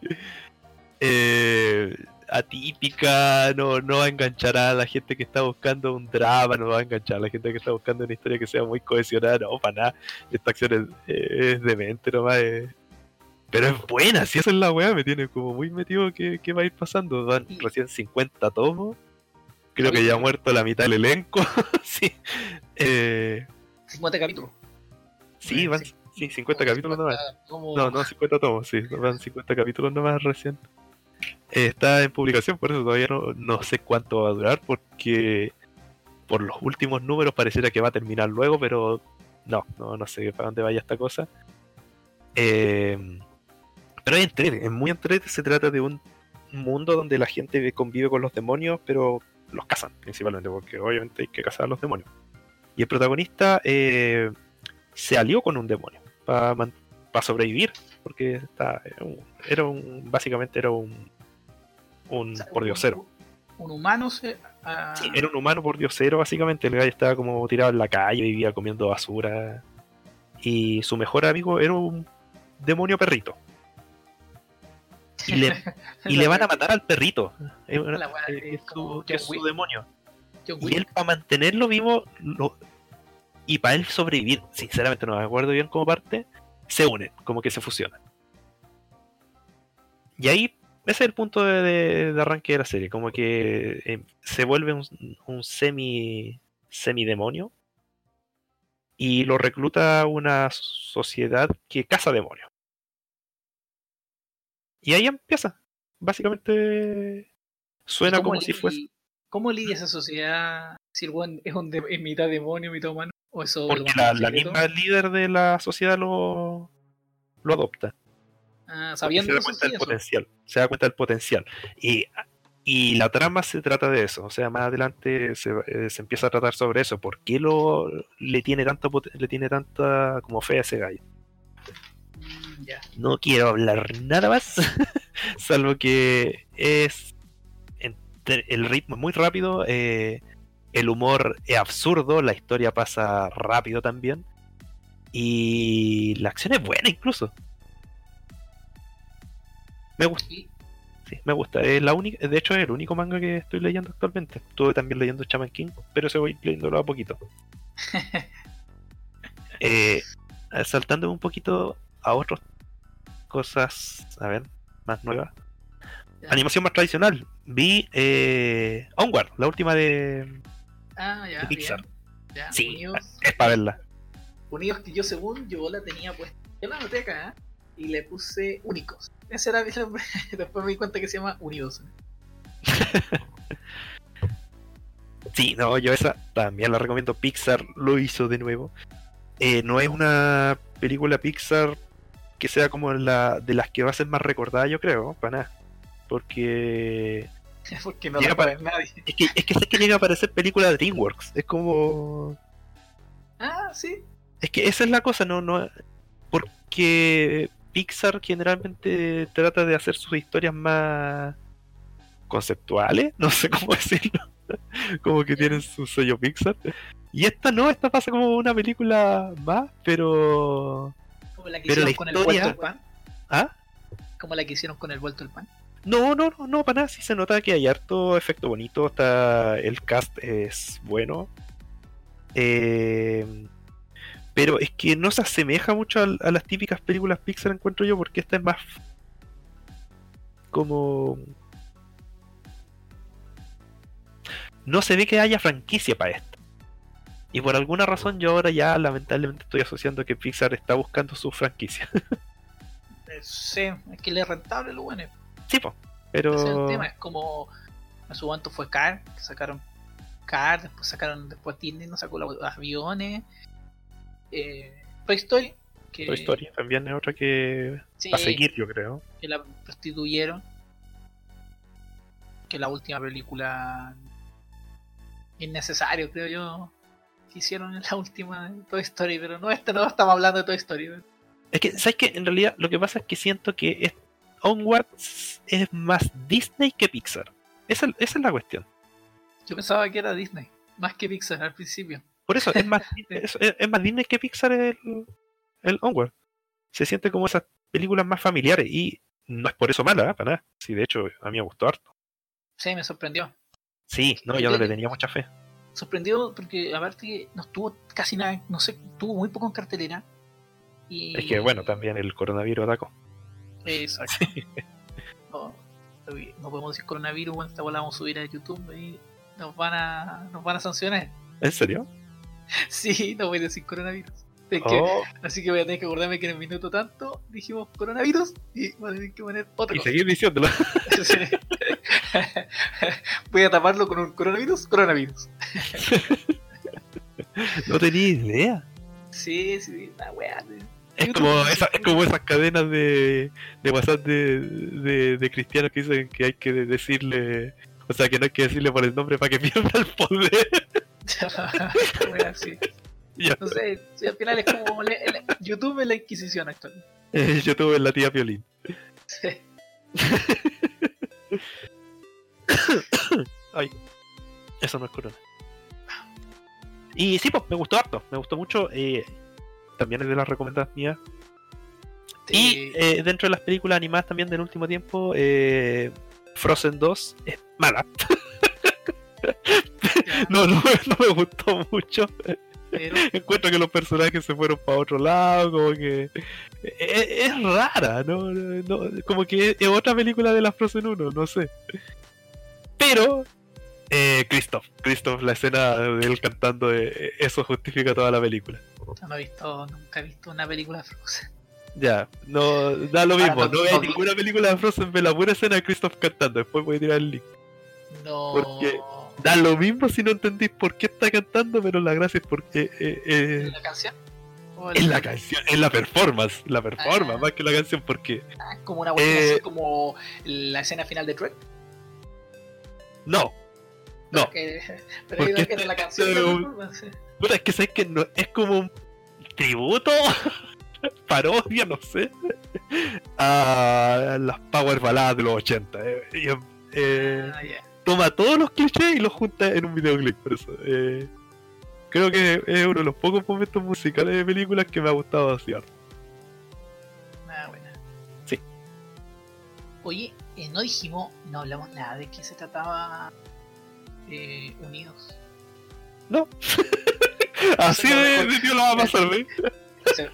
eh, atípica, no, no va a enganchar a la gente que está buscando un drama, no va a enganchar a la gente que está buscando una historia que sea muy cohesionada, no, para nada. Esta acción es, es demente nomás. es- Pero es buena, si eso es la weá, me tiene como muy metido que, que va a ir pasando. Van recién 50 tomos. Creo que ya ha muerto la mitad del elenco. sí. Eh, 50 capítulos. sí, van sí, 50 capítulos nomás. Como... No, no, 50 tomos, sí, van 50 capítulos nomás recién. Está en publicación, por eso todavía no, sé cuánto va a durar, porque por los últimos números pareciera que va a terminar luego, pero no, no, no sé para dónde vaya esta cosa. Eh, pero es entrete, es muy entrete, se trata de un mundo donde la gente convive con los demonios, pero los cazan principalmente, porque obviamente hay que cazar a los demonios. Y el protagonista eh, se alió con un demonio para sobrevivir, porque está, era un- básicamente era un, un O sea, pordiosero. Un, un humano se. ah, Sí, era un humano pordiosero, básicamente. El gallo estaba como tirado en la calle, vivía comiendo basura. Y su mejor amigo era un demonio perrito. Y le, y le van a matar al perrito. Es, es su, como es demonio. Y él, para mantenerlo vivo, lo- y para él sobrevivir, sinceramente no me acuerdo bien cómo parte, se unen, como que se fusionan. Y ahí, ese es el punto de, de- de arranque de la serie, como que eh, se vuelve un, un semi semidemonio y lo recluta una sociedad que caza demonios. Y ahí empieza. Básicamente suena ¿Cómo como si fuese ¿Cómo lidia esa sociedad si el weón es, un de- es mitad demonio, mitad humano? ¿O eso Porque la, la misma líder de la sociedad lo, lo adopta. Ah, sabiendo se da cuenta del potencial. Se da cuenta del potencial. Y, y la trama se trata de eso. O sea, más adelante se, eh, se empieza a tratar sobre eso. ¿Por qué lo, le tiene tanto le tiene tanta como fe a ese gallo? Mm. No quiero hablar nada más. salvo que es entre- el ritmo es muy rápido. eh, el humor es absurdo. La historia pasa rápido también. Y la acción es buena incluso. Me gusta. Sí, me gusta. Es la única, de hecho, es el único manga que estoy leyendo actualmente. Estuve también leyendo Shaman King, pero se voy leyéndolo a poquito. Eh, saltando un poquito a otras cosas, a ver, más nuevas. Animación más tradicional. Vi eh, Onward, la última de, Ah, ya. de Pixar. Ya, Sí, Unidos, es para verla. unidos que yo según yo la tenía puesta. Yo la anoté acá ¿eh? Y le puse únicos. Ese era mi nombre. Después me di cuenta que se llama Unidos. Sí, no, yo esa también la recomiendo. Pixar lo hizo de nuevo. Eh, no es una película Pixar que sea como la de las que va a ser más recordada, yo creo, para nada. Porque Porque no la para- nadie. es que, es que sé que llega a parecer película de DreamWorks. Es como. Ah, sí. Es que esa es la cosa, no, no. Porque Pixar generalmente trata de hacer sus historias más conceptuales, no sé cómo decirlo. Como que tienen su sello Pixar. Y esta no, esta pasa como una película más, pero. Como la que Pero hicieron la con el vuelto del pan. ¿Ah? Como la que hicieron con el vuelto del pan. No, no, no, no, para nada. Sí se nota que hay harto efecto bonito. Está, el cast es bueno. Eh, pero es que no se asemeja mucho a, las típicas películas Pixar, encuentro yo, porque esta es más como. No se ve que haya franquicia para esto. Y por alguna razón yo ahora ya lamentablemente estoy asociando que Pixar está buscando su franquicia. Eh, sí, es que le es rentable lo bueno. sí, po, pero... Ese es el tema. Es como. En su momento fue Car, que sacaron Car, después sacaron. Después Disney nos sacó los aviones. Eh, Toy Story. Que, Toy Story también es otra que sí, va a seguir, yo creo. que la prostituyeron. Que la última película. Innecesario, creo yo. que hicieron en la última de Toy Story, pero no, este no estamos hablando de Toy Story. Es que, ¿sabes qué? En realidad, lo que pasa es que siento que es, Onward es más Disney que Pixar. Esa, esa es la cuestión. Yo pensaba que era Disney, más que Pixar al principio. Por eso, es más, es, es más Disney que Pixar el, el Onward. Se siente como esas películas más familiares y no es por eso mala, ¿eh? para nada. Sí, de hecho, a mí me gustó harto. Sí, me sorprendió. Sí, no, yo no le tenía mucha fe. Sorprendió porque aparte no estuvo casi nada, no sé, tuvo muy poco en cartelera. Y... Es que bueno, también el coronavirus atacó. Exacto. no, no podemos decir coronavirus, bueno, esta bola la vamos a subir a YouTube y nos van a, nos van a sancionar. ¿En serio? Sí, no voy a decir coronavirus. Es que, Oh, así que voy a tener que acordarme que en el minuto tanto dijimos coronavirus y voy a tener que poner otra y seguir diciéndolo. Voy a taparlo con un coronavirus, coronavirus. no tenía idea. Sí, sí, la weá. Es como, esa, es como esas cadenas de, de WhatsApp de, de, de cristianos que dicen que hay que decirle, o sea, que no hay que decirle por el nombre para que pierda el poder. Sí. No sé, sí, al final es como el- YouTube es la Inquisición actual. Eh, Yo tuve la tía Violín. Sí. Ay, eso no es corona. Y sí, pues me gustó harto, me gustó mucho. eh, también es de las recomendadas mías. Y Eh, eh, dentro de las películas animadas también del último tiempo, eh, Frozen 2 es mala. No, no, no me gustó mucho. pero Encuentro que los personajes se fueron para otro lado, como que es, es rara, ¿no? No, Como que es otra película de la Frozen 1, no sé. Pero eh, Christoph, Christoph, la escena de él cantando, eh, eso justifica toda la película. yo no he visto, nunca he visto una película de Frozen. Ya, no da lo mismo, no- no ninguna película de Frozen, ve la pura escena de Christoph cantando, después voy a tirar el link. No. Porque- Da lo mismo si no entendís por qué está cantando, pero la gracia es porque eh, eh, ¿En la canción? ¿O el- es la canción, es la performance, la performance Ah. más que la canción, porque Ah, como una cuestión Eh, así como la escena final de Trek. no, no, Que- pero Porque era, era la canción. este de es que sabes que no, es como un tributo, parodia, no sé, a las power ballads de los 80. eh, eh, Ah, ya. Toma todos los clichés y los junta en un videoclip, por eso. eh, creo que es uno de los pocos momentos musicales de películas que me ha gustado así. Ah, buena. Sí. Oye, eh, no dijimos, no hablamos nada de qué se trataba eh, Unidos. No. Así de, de tío lo va a pasar, ¿eh?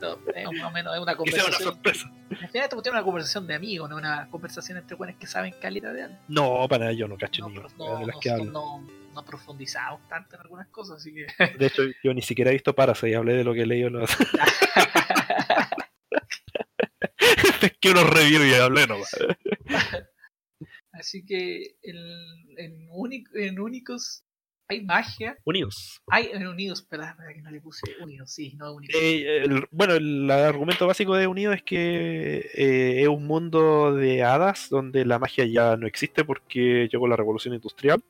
No, es más o menos es una sea una conversación. sorpresa. Al final esto es una conversación de amigos, no una conversación entre buenos que saben calidad de algo. No, para nada, yo no cacho No, ni no, de las que no, no profundizamos tanto en algunas cosas, así que. De hecho, yo ni siquiera he visto Parasite y hablé de lo que he leído. No. es que uno review y hablé nomás. Así que en, en, único- en Únicos hay magia. Unidos. Hay en Unidos, espera que no le puse Unidos, sí, no Únicos. Eh, el- bueno, el argumento básico de Unidos es que eh, es un mundo de hadas donde la magia ya no existe porque llegó la revolución industrial.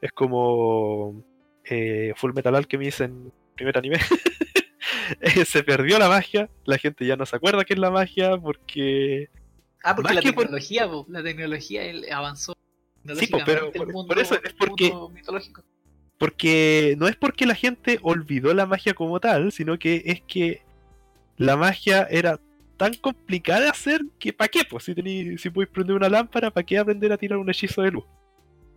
Es como eh, Full Metal Alchemist en primer anime. Eh, se perdió la magia, la gente ya no se acuerda qué es la magia porque ah, porque la que por- tecnología, la tecnología avanzó. Sí, pero por- eso es porque- mitológico. Porque no es porque la gente olvidó la magia como tal, sino que es que la magia era tan complicada de hacer que ¿para qué? Pues si tení, si podéis prender una lámpara, ¿para qué aprender a tirar un hechizo de luz?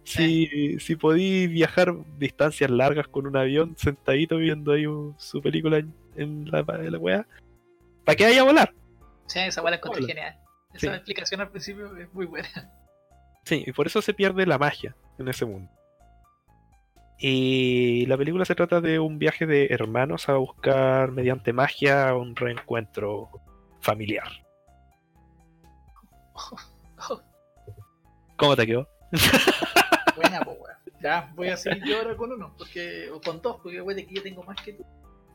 Si, si podéis viajar distancias largas con un avión sentadito viendo ahí un- su película en, en la, en la weá, ¿para qué vaya a volar? Sí, esa buena la encontré Hola. genial. Esa Sí. explicación al principio es muy buena. Sí, y por eso se pierde la magia en ese mundo. Y la película se trata de un viaje de hermanos a buscar mediante magia un reencuentro familiar. ¿Cómo te quedó? buena, po, weón. Ya, voy a seguir yo ahora con uno, porque, o con dos, porque de que yo tengo más que tú.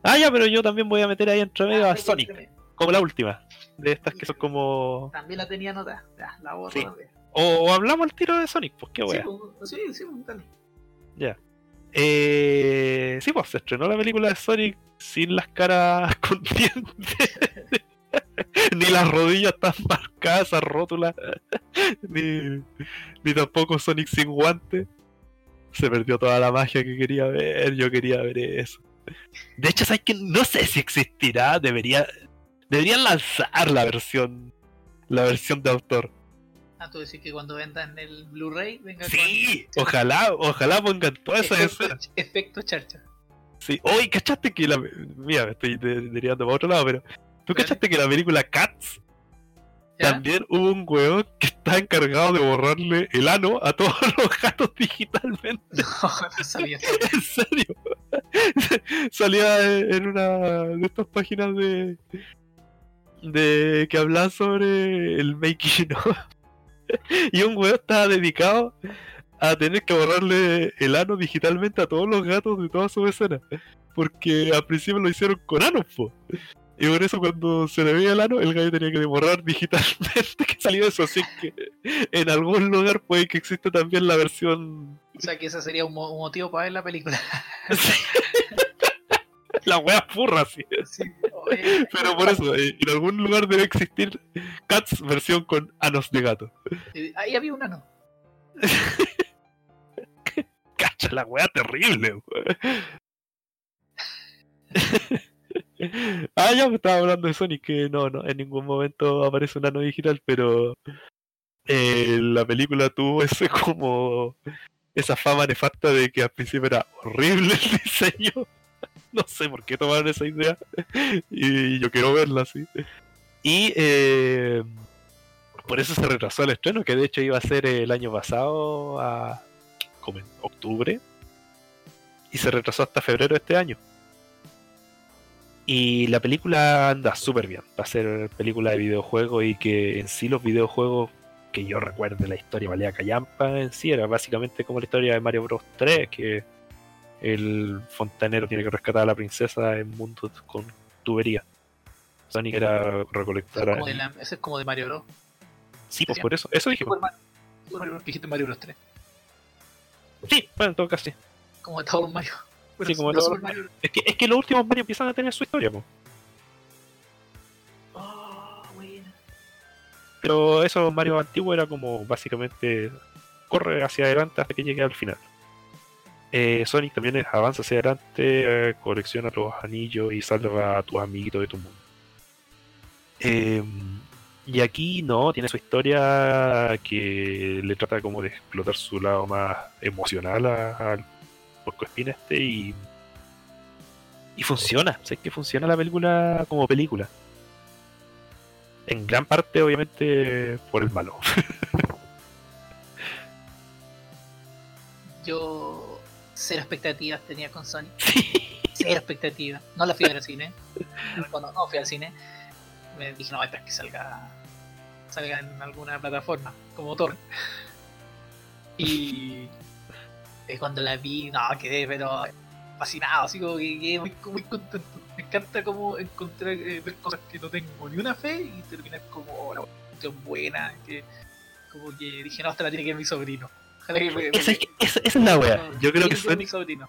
Ah, ya, pero yo también voy a meter ahí entre medio Ah, a sí, Sonic, como la última. De estas que son como. También la tenía anotada. Ya, la borro Sí. también. O, o hablamos al tiro de Sonic, pues qué Sí, pues, sí, sí, pues, dale. Ya. Eh, sí, pues se estrenó la película de Sonic sin las caras con dientes. ni las rodillas tan marcadas, esas rótulas. ni, ni tampoco Sonic sin guantes. Se perdió toda la magia que quería ver. Yo quería ver eso. De hecho, ¿sabes que No sé si existirá. Debería. Deberían lanzar la versión. La versión de autor. Ah, tú decís que cuando vendan el Blu-ray venga Sí, ojalá, ojalá pongan toda esa escena. Efecto charcha. Sí, hoy cachaste que la. Mira, me estoy de- derivando para otro lado, pero. ¿Tú cachaste que la película Cats ¿Ya? también hubo un weón que está encargado de borrarle el ano a todos los gatos digitalmente? No, no sabía. En serio. Salía en una de estas páginas de. de que hablan sobre el making of. Y un weón estaba dedicado a tener que borrarle el ano digitalmente a todos los gatos de todas sus escenas. Porque al principio lo hicieron con anos, po. Y por eso cuando se le veía el ano, el gallo tenía que borrar digitalmente que salió eso. Así que en algún lugar puede que exista también la versión O sea que ese sería un, mo- un motivo para ver la película. la wea furra, sí. Sí, oye, Pero por eso, eh, en algún lugar debe existir Cats versión con anos de gato. eh, Ahí había un ano. Cacha, la wea terrible, ah, ya me estaba hablando de Sonic, que no, no, en ningún momento aparece un ano digital, pero eh, la película tuvo ese como esa fama nefasta de que al principio era horrible el diseño. No sé por qué tomaron esa idea. Y yo quiero verla así. Y eh, por eso se retrasó el estreno, que de hecho iba a ser el año pasado, a, como en octubre. Y se retrasó hasta febrero de este año. Y la película anda súper bien. Va a ser película de videojuego y que en sí los videojuegos que yo recuerde la historia valía callampa en sí. Era básicamente como la historia de Mario Bros 3, que el fontanero tiene que rescatar a la princesa en mundos con tubería. Sonic era Eso es recolectar. como de la- ese es como de Mario Bros. Sí, pues por eso. Eso dije. Super Mario, Super Mario Bros. Dijiste Mario Bros 3. Sí, bueno, en todo caso sí. Como de todos los Mario. Bueno, Sí, como todos Mario. Es que, es que los últimos Mario empiezan a tener su historia, po. Oh, buena. Pero eso Mario antiguo era como básicamente corre hacia adelante hasta que llegue al final. Eh, Sonic también avanza hacia adelante, eh, colecciona los anillos y salva a tus amiguitos de tu mundo. Eh, y aquí no, tiene su historia que le trata como de explotar su lado más emocional al porcoespín este y, y funciona, sé que funciona la película como película. En gran parte, obviamente, por el malo. Yo cero expectativas tenía con Sonic. Cero expectativas. No la fui a ver al cine. Cuando no fui al cine, me dije, no, esta es que salga, salga en alguna plataforma, como Torre. Y cuando la vi, no, quedé pero fascinado, así como que quedé muy, muy contento. Me encanta como encontrar eh, ver cosas que no tengo ni una fe y terminar como una cuestión buena, que como que dije, no, esta la tiene que ver mi sobrino. Esa, es- esa- esa es la wea. Yo creo que Sonic, sobrino.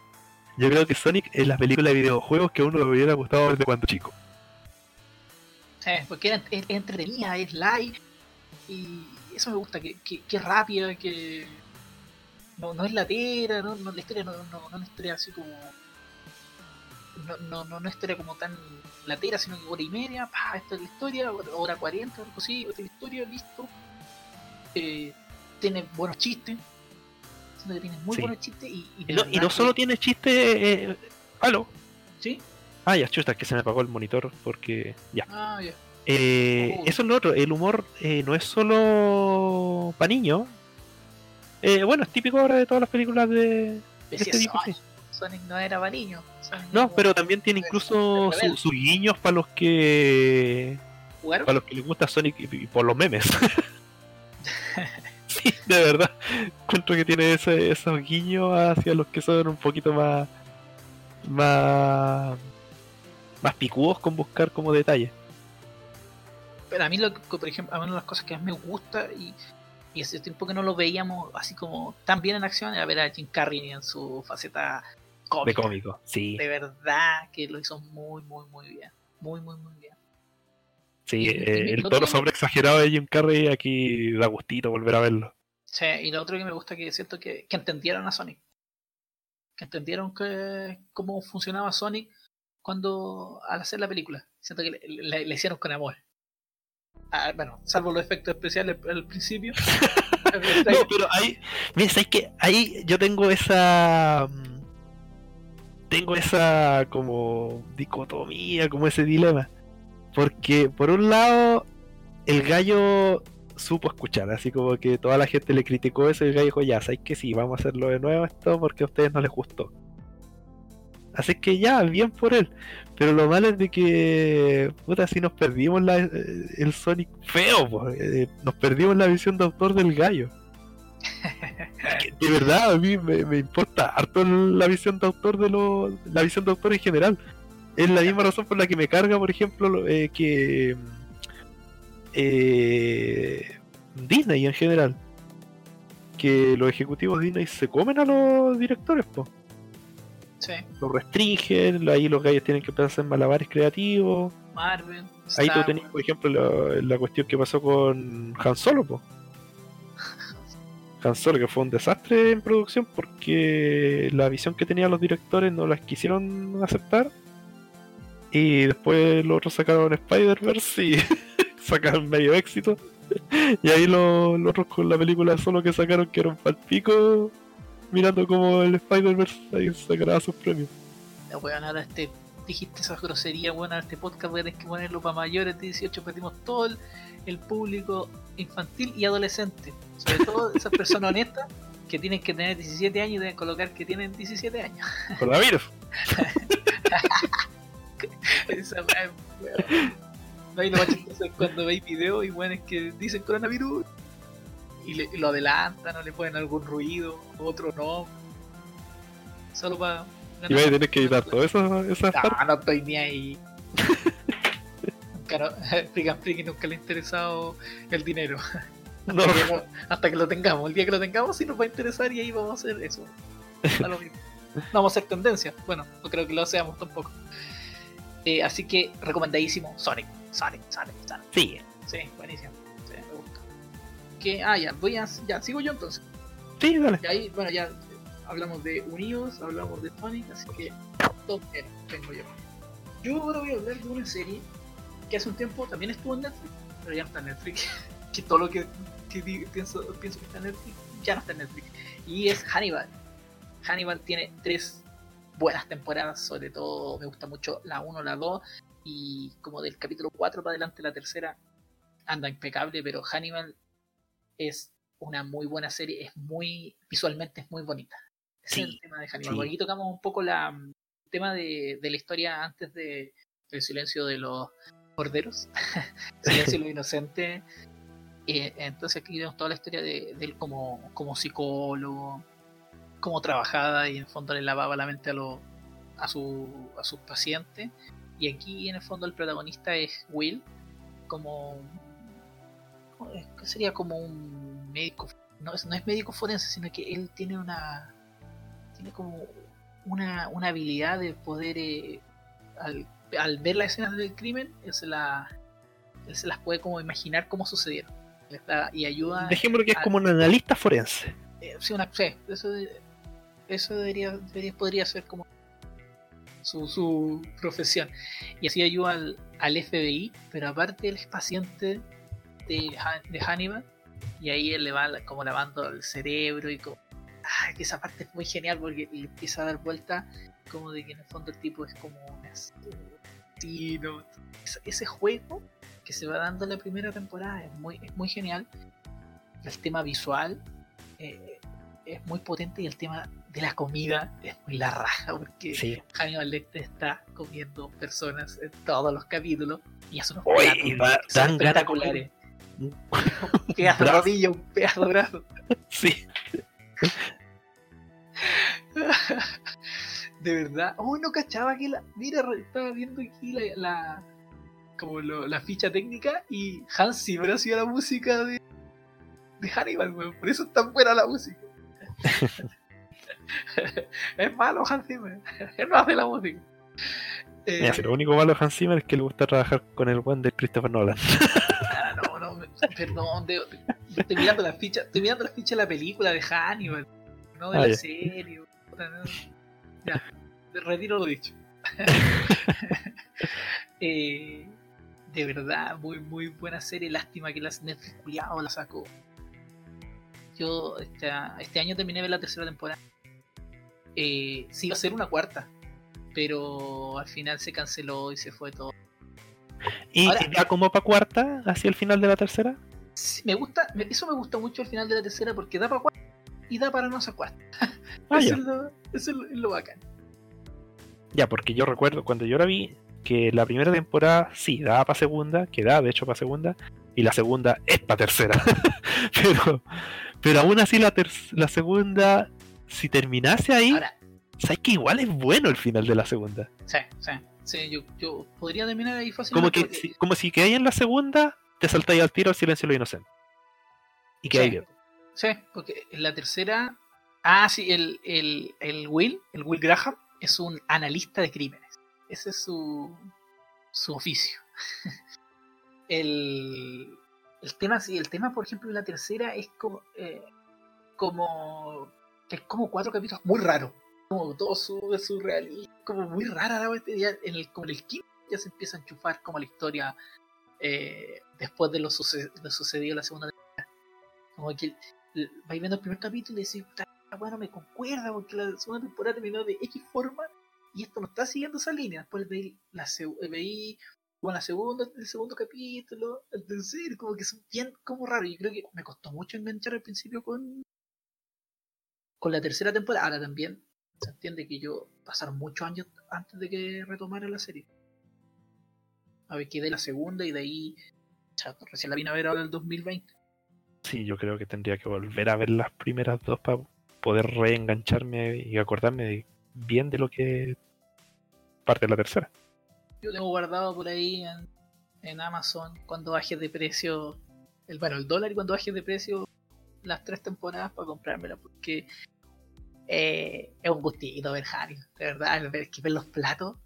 yo creo que Sonic es la película de videojuegos que a uno le hubiera gustado desde cuando chico. Eh, porque era, es, es entretenida, es light y eso me gusta, que, que, que es rápida, que no, no es latera, no, no, la historia no, no, no historia así como no, no, no, no es historia como tan latera, sino que hora y media, pa, esta es la historia, hora- hora 40, algo así, la historia, listo. Eh, tiene buenos chistes, siento que tiene muy Sí. buenos chistes y, y de Y no, y no que- solo tiene chiste. Eh, ¿Aló? ¿Sí? Ah, ya, chuta, que se me apagó el monitor porque. Ya. Ah, ya. Eh, Oh. Eso es lo otro. El humor eh, no es solo para niños. Eh, bueno, es típico ahora de todas las películas de. Este tipo, Sonic, Sonic no era para niños. No, era- pero también tiene incluso Rebelde. su- sus guiños para los que. ¿Jugaron? Para los que les gusta Sonic y, y por los memes. sí, de verdad. Encuentro que tiene ese, esos guiños hacia los que son un poquito más. más. más picudos con buscar como detalles. Pero a mí, lo que, por ejemplo, a mí una de las cosas que más me gusta y Y hace tiempo que no lo veíamos así como tan bien en acción, era ver a Jim Carrey en su faceta De cómico, sí. De verdad que lo hizo muy, muy, muy bien. Muy, muy, muy bien. Sí, eh, el otro- sobre exagerado de Jim Carrey aquí da gustito volver a verlo. Sí, y lo otro que me gusta que siento que, que entendieron a Sonic. Que entendieron que, cómo funcionaba Sonic cuando al hacer la película. Siento que le, le- le hicieron con amor. Ah, bueno, salvo los efectos especiales al principio. No, pero ahí, mira, ¿sabes qué? Ahí yo tengo esa. mm, Tengo esa como dicotomía, como ese dilema. Porque por un lado, el gallo supo escuchar, así como que toda la gente le criticó eso y el gallo dijo, ya, ¿sabes que sí? Vamos a hacerlo de nuevo esto porque a ustedes no les gustó. Así que ya, bien por él. Pero lo malo es de que, puta, si nos perdimos eh, el Sonic feo, eh, nos perdimos la visión de autor del gallo. De verdad, a mí me, me importa harto la visión de autor de lo, la visión de autor en general. Es la misma razón por la que me carga, por ejemplo, lo- eh, que eh, Disney en general. Que los ejecutivos de Disney se comen a los directores, po. Sí, Los restringen, ahí los gallos tienen que empezar a hacer malabares creativos. Marvel. Ahí tú Star Wars. por ejemplo, la, la cuestión que pasó con Han Solo, po. Han Solo, que fue un desastre en producción porque la visión que tenían los directores no las quisieron aceptar. Y después los otros sacaron Spider-Verse y sacaron medio éxito. Y ahí los, los otros con la película solo que sacaron quedaron pal pico mirando como el Spider-Verse ahí sacará sus premios. Ya, weón, ahora este, dijiste esas groserías, weón, ahora este podcast voy a tener que ponerlo para mayores de 18, perdimos todo el, el público infantil y adolescente. Sobre todo esas personas honestas que tienen que tener 17 años y deben colocar que tienen 17 años. Coronavirus. Esa. No, y lo más chistoso es cuando veis videos y weón es que dicen coronavirus y, le- y lo adelantan o le ponen algún ruido, otro no. Solo para. Y vais a tener que editar todo eso, partes. No, no estoy ni ahí. nunca no, Freak and Freaky nunca le ha interesado el dinero. No. Hasta, que no- hasta que lo tengamos. El día que lo tengamos sí nos va a interesar y ahí vamos a hacer eso. Da lo mismo. No vamos a hacer tendencia. Bueno, no creo que lo seamos tampoco. Eh, así que recomendadísimo Sonic. Sonic, Sonic, Sonic. Sí, Sí, buenísimo. Sí, me gusta. Que, ah, ya, voy a. Ya, sigo yo entonces. sí, dale. Y ahí, bueno, ya hablamos de Unidos, hablamos de Sonic, así que top ten tengo yo. Yo ahora voy a hablar de una serie que hace un tiempo también estuvo en Netflix, pero ya no está en Netflix. que todo lo que, que pienso, pienso que está en Netflix ya no está en Netflix. Y es Hannibal. Hannibal tiene tres buenas temporadas, sobre todo me gusta mucho la 1, la 2 y como del capítulo 4 para adelante la tercera anda impecable, pero Hannibal es una muy buena serie, es muy visualmente es muy bonita. Ese Sí, es el tema de Hannibal. sí. Aquí tocamos un poco la el tema de, de la historia antes de el silencio de los corderos, silencio de los inocentes. Eh, entonces aquí vemos toda la historia de, de él como, como psicólogo, cómo trabajaba y en el fondo le lavaba la mente a, los a, su, a sus pacientes. Y aquí en el fondo el protagonista es Will, como. ¿Qué sería como un médico no es, no es médico forense sino que él tiene una tiene como una, una habilidad de poder eh, al, al ver las escenas del crimen él se, la, él se las puede como imaginar cómo sucedieron y ayuda Dejémoslo que es como un analista forense. eh, sí, una, sí, eso, de- eso debería, podría ser como su, profesión. Y así ayuda al, FBI, pero aparte él es paciente de, de Hannibal, y ahí él le va como lavando el cerebro y como... Ah, que esa parte es muy genial porque le empieza a dar vuelta como de que en el fondo el tipo es como un asesino. Ese- juego que se va dando en la primera temporada es muy, es muy genial. El tema visual eh, es muy potente y el tema de la comida es muy la raja porque Sí. Hannibal Lecter está comiendo personas en todos los capítulos y hace unos Oye, platos de espectaculares. Un pedazo de rodilla, un pedazo de brazo. Sí. De verdad. Oh, no cachaba que la. Mira, estaba viendo aquí la. la- como lo- la ficha técnica y Hans Zimmer hacía la música de, de Hannibal, weón. Por eso es tan buena la música. es malo Hans Zimmer. Él no hace la música. Eh, Mira, si lo único malo de Hans Zimmer es que le gusta trabajar con el buen de Christopher Nolan. ah, no, no, perdón. estoy mirando la ficha, estoy mirando la ficha de la película de Hannibal, no de Ah, la ya. serie. puta, no. Ya, retiro lo dicho. Eh, de verdad, muy, muy buena serie. Lástima que la Netflix culiao la sacó. Yo este, este año terminé de ver la tercera temporada. Eh, sí iba a ser una cuarta, pero al final se canceló y se fue todo. Y Ahora- ya como para cuarta, hacia el final de la tercera. Sí, me gusta, eso me gusta mucho al final de la tercera porque da para cuarta y da para no hacer cuarta. Ah, eso es lo, eso es lo, es lo bacán. Ya, porque yo recuerdo cuando yo la vi que la primera temporada sí daba para segunda, que da de hecho para segunda, y la segunda es para tercera. pero, pero aún así la, ter- la segunda, si terminase ahí, Ahora, sabes que igual es bueno el final de la segunda. sí, sí, sí, yo, yo podría terminar ahí Como fácilmente. que porque- si, como si que ahí en la segunda te saltáis al tiro al silencio de lo inocente. Y que Sí. bien. Sí, porque en la tercera. Ah, sí, el, el, el Will, el Will Graham, es un analista de crímenes. Ese es su, su oficio. el, el tema, sí, el tema, por ejemplo, de la tercera es como. eh, como. Es como cuatro capítulos muy raros. Como todo su, surrealista. Como muy rara la cuestión, En el, como en el quinto ya se empieza a enchufar como la historia. eh, después de lo, suce- lo sucedido en la segunda como que vais viendo el primer capítulo y decís, bueno, me concuerda porque la segunda temporada terminó de X forma y esto no está siguiendo esa línea. Después veí, la, veí bueno, la segunda, el segundo capítulo, el tercero, como que son bien como raro. Y creo que me costó mucho enganchar al principio con, con la tercera temporada. Ahora también se entiende que yo pasaron muchos años antes de que retomara la serie. A ver, quedé la segunda y de ahí, ya, recién la vine a ver ahora el 2020. Sí, yo creo que tendría que volver a ver las primeras dos para poder reengancharme y acordarme de- bien de lo que parte de la tercera. Yo tengo guardado por ahí en, en Amazon cuando baje de precio, el bueno, el dólar y cuando baje de precio las tres temporadas para comprármela porque eh, es un gustito ver Harry, de verdad, ver, que ver los platos,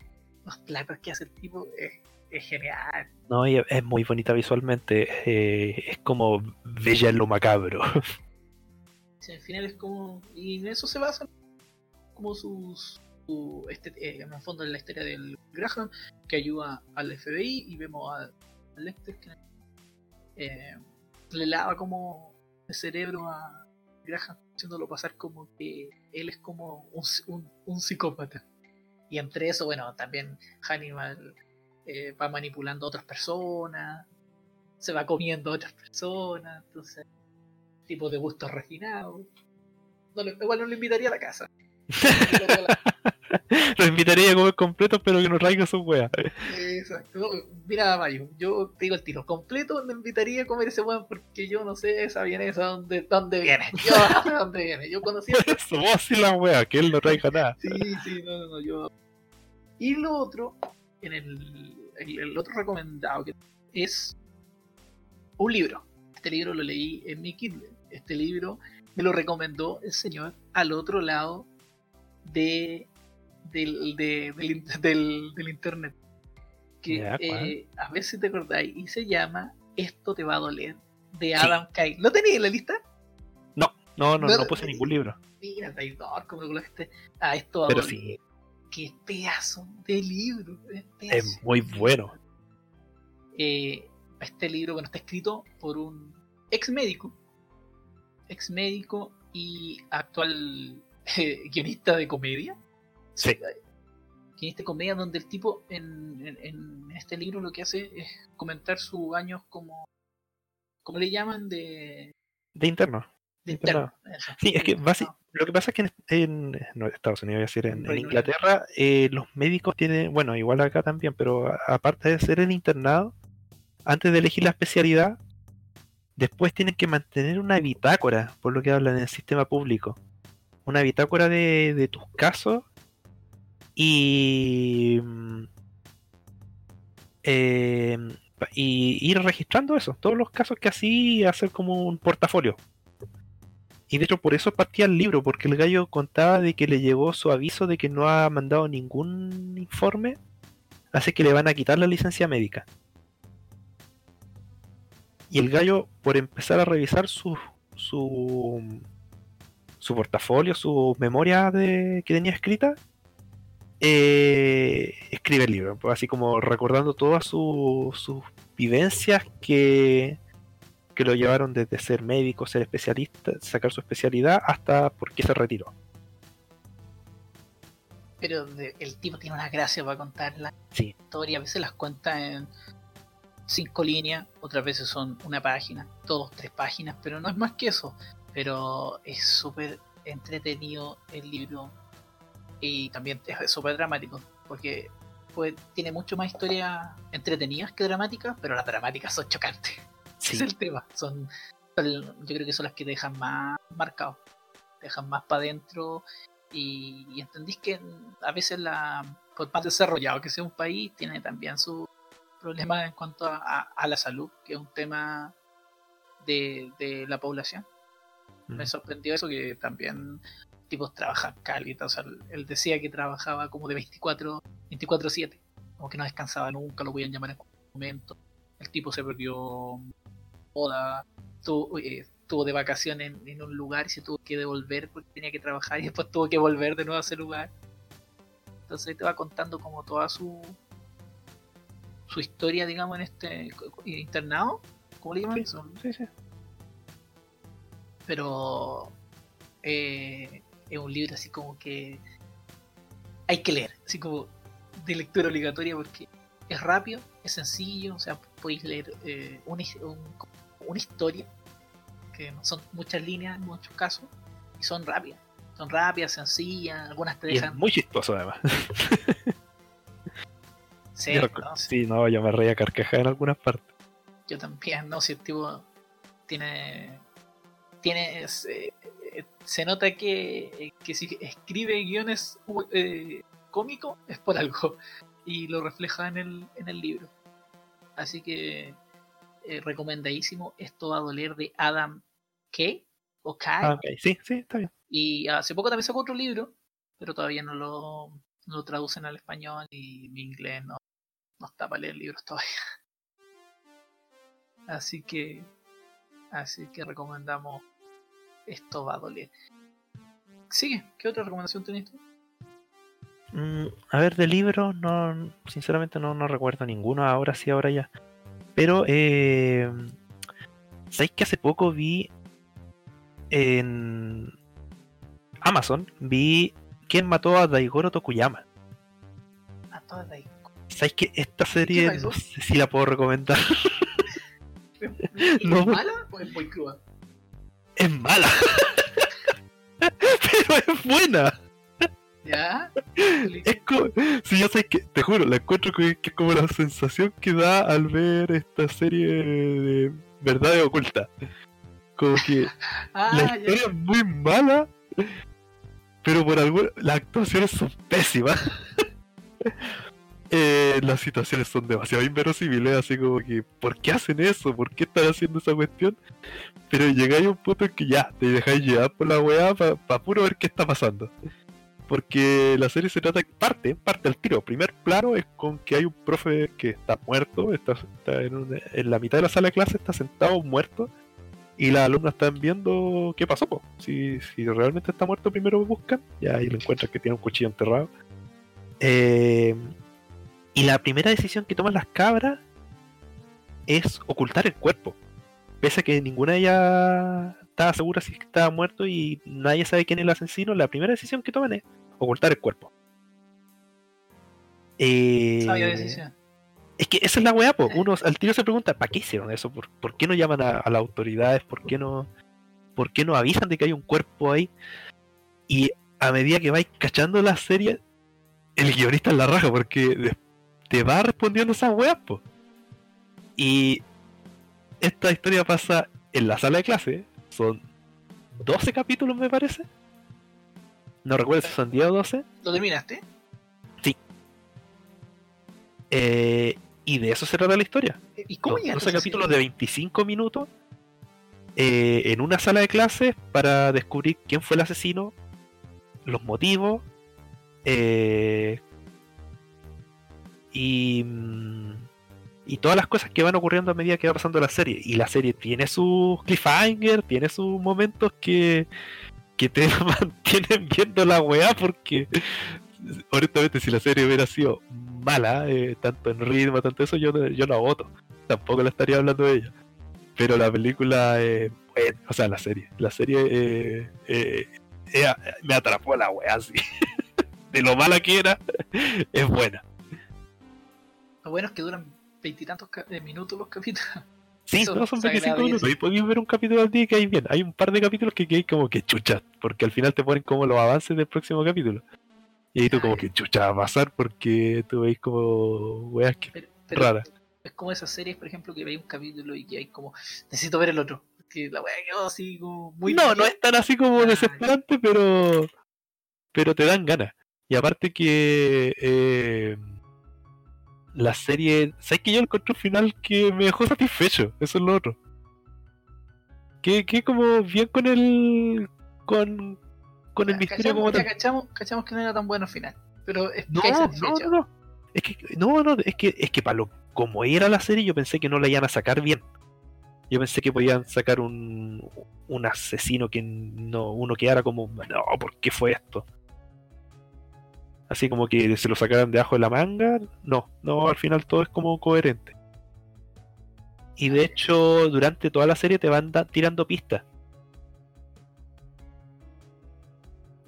los platos que hace el tipo es, es genial. No, y es- es muy bonita visualmente. eh, es como bella en lo macabro. Sí, al final es como, y en eso se basa como sus su, este, eh, en el fondo en la historia del Graham que ayuda al FBI y vemos a Lecter que eh, le lava como el cerebro a Graham haciéndolo pasar como que él es como un, un- un psicópata. Y entre eso bueno también Hannibal eh, va manipulando a otras personas se va comiendo a otras personas entonces tipo de gustos refinados. No le- igual no le invitaría a la casa Lo invitaría a comer completo, pero que no traiga su wea. Exacto. No, Mira, Mayo, yo te digo el tiro. Completo me invitaría a comer ese weón porque yo no sé esa vienesa dónde, dónde viene. Yo no sé dónde viene. Yo conocí a... Eso, vos sí la wea, que él no traiga nada. Sí, sí, no, no, no, yo... Y lo otro, en el, el, el otro recomendado que es un libro. Este libro lo leí en mi Kindle. Este libro me lo recomendó el señor al otro lado de, del, de- del, del, del internet. Que eh, a ver si te acordáis. Y se llama Esto te va a doler. De Sí. Adam Kyle. ¿Lo tenéis en la lista? No, no, no, No, no puse ningún libro. Mira, traidor, como lo colocaste. Ah, esto va a Pero doler. sí, Qué pedazo de libro. es muy bueno. Eh, este libro, bueno, está escrito por un ex médico. Ex médico y actual eh, guionista de comedia. Sí. Guionista de comedia donde el tipo en, en- en este libro lo que hace es comentar sus años como... ¿Cómo le llaman? De, De interno. de interno. Eso. Sí, es que internado. lo que pasa es que en, en- no, Estados Unidos, voy a decir, en, en Inglaterra, eh, los médicos tienen, bueno, igual acá también, pero a- aparte de ser el internado, antes de elegir la especialidad, después tienen que mantener una bitácora, por lo que hablan en el sistema público. Una bitácora de, de tus casos y, eh, y ir registrando eso, todos los casos que así, hacer como un portafolio Y de hecho por eso partía el libro, porque el gallo contaba de que le llegó su aviso de que no ha mandado ningún informe, así que le van a quitar la licencia médica. Y el gallo, por empezar a revisar su, su, su portafolio, su memoria de, que tenía escrita, eh, escribe el libro, pues, así como recordando todas su- sus vivencias que, que lo llevaron desde ser médico, ser especialista, sacar su especialidad, hasta por qué se retiró. Pero de- el tipo tiene una gracia para contar la Sí. historia. A veces las cuenta en cinco líneas, otras veces son una página, dos, tres páginas, pero no es más que eso. Pero es súper entretenido el libro y también es súper dramático porque pues, tiene mucho más historias entretenidas que dramáticas, pero las dramáticas son chocantes. Sí. Es el tema. Son, son- yo creo que son las que te dejan más marcado, te dejan más para adentro y, y entendís que a veces la por más desarrollado que sea un país tiene también sus problemas en cuanto a, a- a la salud, que es un tema de, de la población. Me sorprendió eso que también tipos trabajan calita, o sea, él- decía que trabajaba como de 24 24/7, como que no descansaba nunca, lo podían llamar en cualquier momento. El tipo se perdió boda, estuvo, eh, estuvo de vacaciones en, en un lugar y se tuvo que devolver porque tenía que trabajar y después tuvo que volver de nuevo a ese lugar. Entonces te va contando como toda su su historia, digamos, en este internado, ¿cómo le llaman? Sí. eso? Sí, sí. pero eh, es un libro así como que hay que leer, así como de lectura obligatoria porque es rápido, es sencillo, o sea, podéis leer eh, una, un- una historia, que no son muchas líneas en muchos casos, y son rápidas, son rápidas, sencillas, algunas te Y es dejan... muy chistoso además. Sí, Yo ¿no? recu- sí, no, yo me reía carcajada en algunas partes. Yo también, no, si el tipo tiene. tiene es, eh, eh, se nota que, eh, que si escribe guiones eh, cómicos es por algo y lo refleja en el, en el libro. Así que eh, recomendadísimo. Esto va a doler de Adam Kay o Kai. Ah, ok, sí, sí, está bien. Y hace poco también sacó otro libro, pero todavía no lo, no lo traducen al español y mi inglés no, no está para leer libros todavía. Así que, así que recomendamos esto va a doler. Sigue, ¿qué otra recomendación tenés tú? Mm, a ver, de libros, no, sinceramente no, no recuerdo ninguno, ahora sí, ahora ya. Pero, eh, ¿sabéis que hace poco vi en Amazon, vi quién mató a Daigoro Tokuyama? A todas de ahí. ¿Sabéis que esta serie no sé si la puedo recomendar? ¿Es No. mala o es muy cruda? Es mala. Pero es buena. ¿Ya? Es como, si yo sé que, te juro, la encuentro que, que es como la sensación que da al ver esta serie de verdades ocultas. Como que la Ah, ya. historia es muy mala, pero por alguna las actuaciones son pésimas. Eh, las situaciones son demasiado inverosímiles, así como que, ¿por qué hacen eso? ¿Por qué están haciendo esa cuestión? Pero llegáis a un punto en que ya, te dejáis llevar por la weá para puro ver qué está pasando. Porque la serie se trata, parte, parte al tiro. Primer plano es con que hay un profe que está muerto, está, está en, en la mitad de la sala de clase, está sentado muerto, y las alumnas están viendo qué pasó. po. Si, si realmente está muerto, primero buscan, y ahí lo encuentran que tiene un cuchillo enterrado. Eh, y la primera decisión que toman las cabras es ocultar el cuerpo. Pese a que ninguna de ellas estaba segura si estaba muerto y nadie sabe quién es el asesino, la primera decisión que toman es ocultar el cuerpo. Eh, Sabia decisión. es que esa es la weá, po. Uno al tiro se pregunta, ¿para qué hicieron eso? ¿Por, por qué no llaman a, a las autoridades? ¿Por qué no por qué no avisan de que hay un cuerpo ahí? Y a medida que vais cachando la serie, el guionista la raja, porque de- te va respondiendo esas weas, po. Y esta historia pasa en la sala de clase, son 12 capítulos me parece. No recuerdo si son 10 o 12. ¿Lo terminaste? Eh, y de eso se trata la historia. ¿Y cómo Los llegaste 12 a esa capítulos de 25 minutos eh, en una sala de clases para descubrir quién fue el asesino, los motivos eh, y, y todas las cosas que van ocurriendo a medida que va pasando la serie. Y la serie tiene sus cliffhanger, tiene sus momentos que, que te mantienen viendo la weá porque honestamente si la serie hubiera sido mala, eh, tanto en ritmo, tanto eso, yo, yo la voto. Tampoco la estaría hablando de ella. Pero la película, eh, bueno, o sea, la serie, la serie eh, eh, me atrapó la weá así. de lo mala que era, es buena. Lo bueno es que duran veintitantos eh, minutos los capítulos. Sí, Eso no son se 25 agradece. minutos. Y podéis ver un capítulo al día y que hay bien. Hay un par de capítulos que hay como que chucha, porque al final te ponen como los avances del próximo capítulo. Y ahí tú como que chucha va a pasar porque tú veis como weas que Pero, pero raras. es como esas series, por ejemplo, que veis un capítulo y que hay como, necesito ver el otro. Que la wea quedó así como muy. No, no es tan así como desesperante, pero pero te dan ganas. Y aparte que eh, la serie, ¿sabes que yo encontré un final que me dejó satisfecho? Eso es lo otro. Que, que como bien con el con, con el misterio cachamos, como tal. cachamos, cachamos que no era tan bueno al final. Pero es No, no, no. Es que no, no, es que es que para lo como era la serie yo pensé que no la iban a sacar bien. Yo pensé que podían sacar un, un asesino que no uno quedara como, no, ¿por qué fue esto? Así como que se lo sacaran de abajo de la manga. No, no, al final todo es como coherente. Y de hecho, durante toda la serie te van tirando pistas.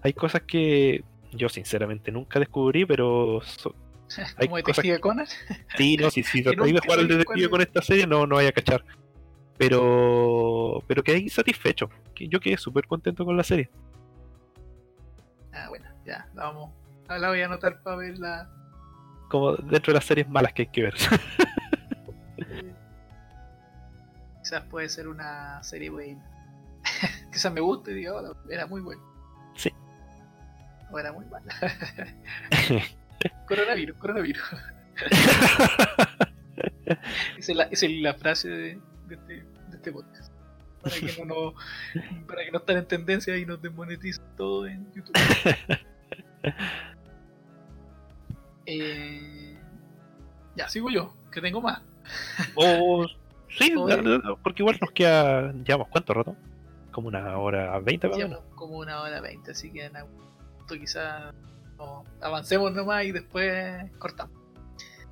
Hay cosas que yo sinceramente nunca descubrí, pero so- hay como cosas Detective Conan. Sí, no, si, si Que tratáis de nunca jugar al detective con esta serie, no, no vaya a cachar. Pero, pero quedé insatisfecho. Que Yo quedé súper contento con la serie. Ah, bueno, ya, vamos. Ahora la voy a anotar para verla. Como dentro de las series malas que hay que ver. Quizás puede ser una serie buena. Quizás me guste y diga, "Oh, era muy buena. Sí. O era muy mala. coronavirus, coronavirus. Esa es la, esa es la frase de, de este, de este podcast. Para que no, para que no estén en tendencia y nos desmoneticen todo en YouTube. Eh, ya, sigo yo, que tengo más. o sí, Oye. la- la- porque igual nos queda. ¿Llevamos cuánto rato? Como una hora veinte, como una hora veinte, así que en algún punto quizás no, avancemos nomás y después cortamos.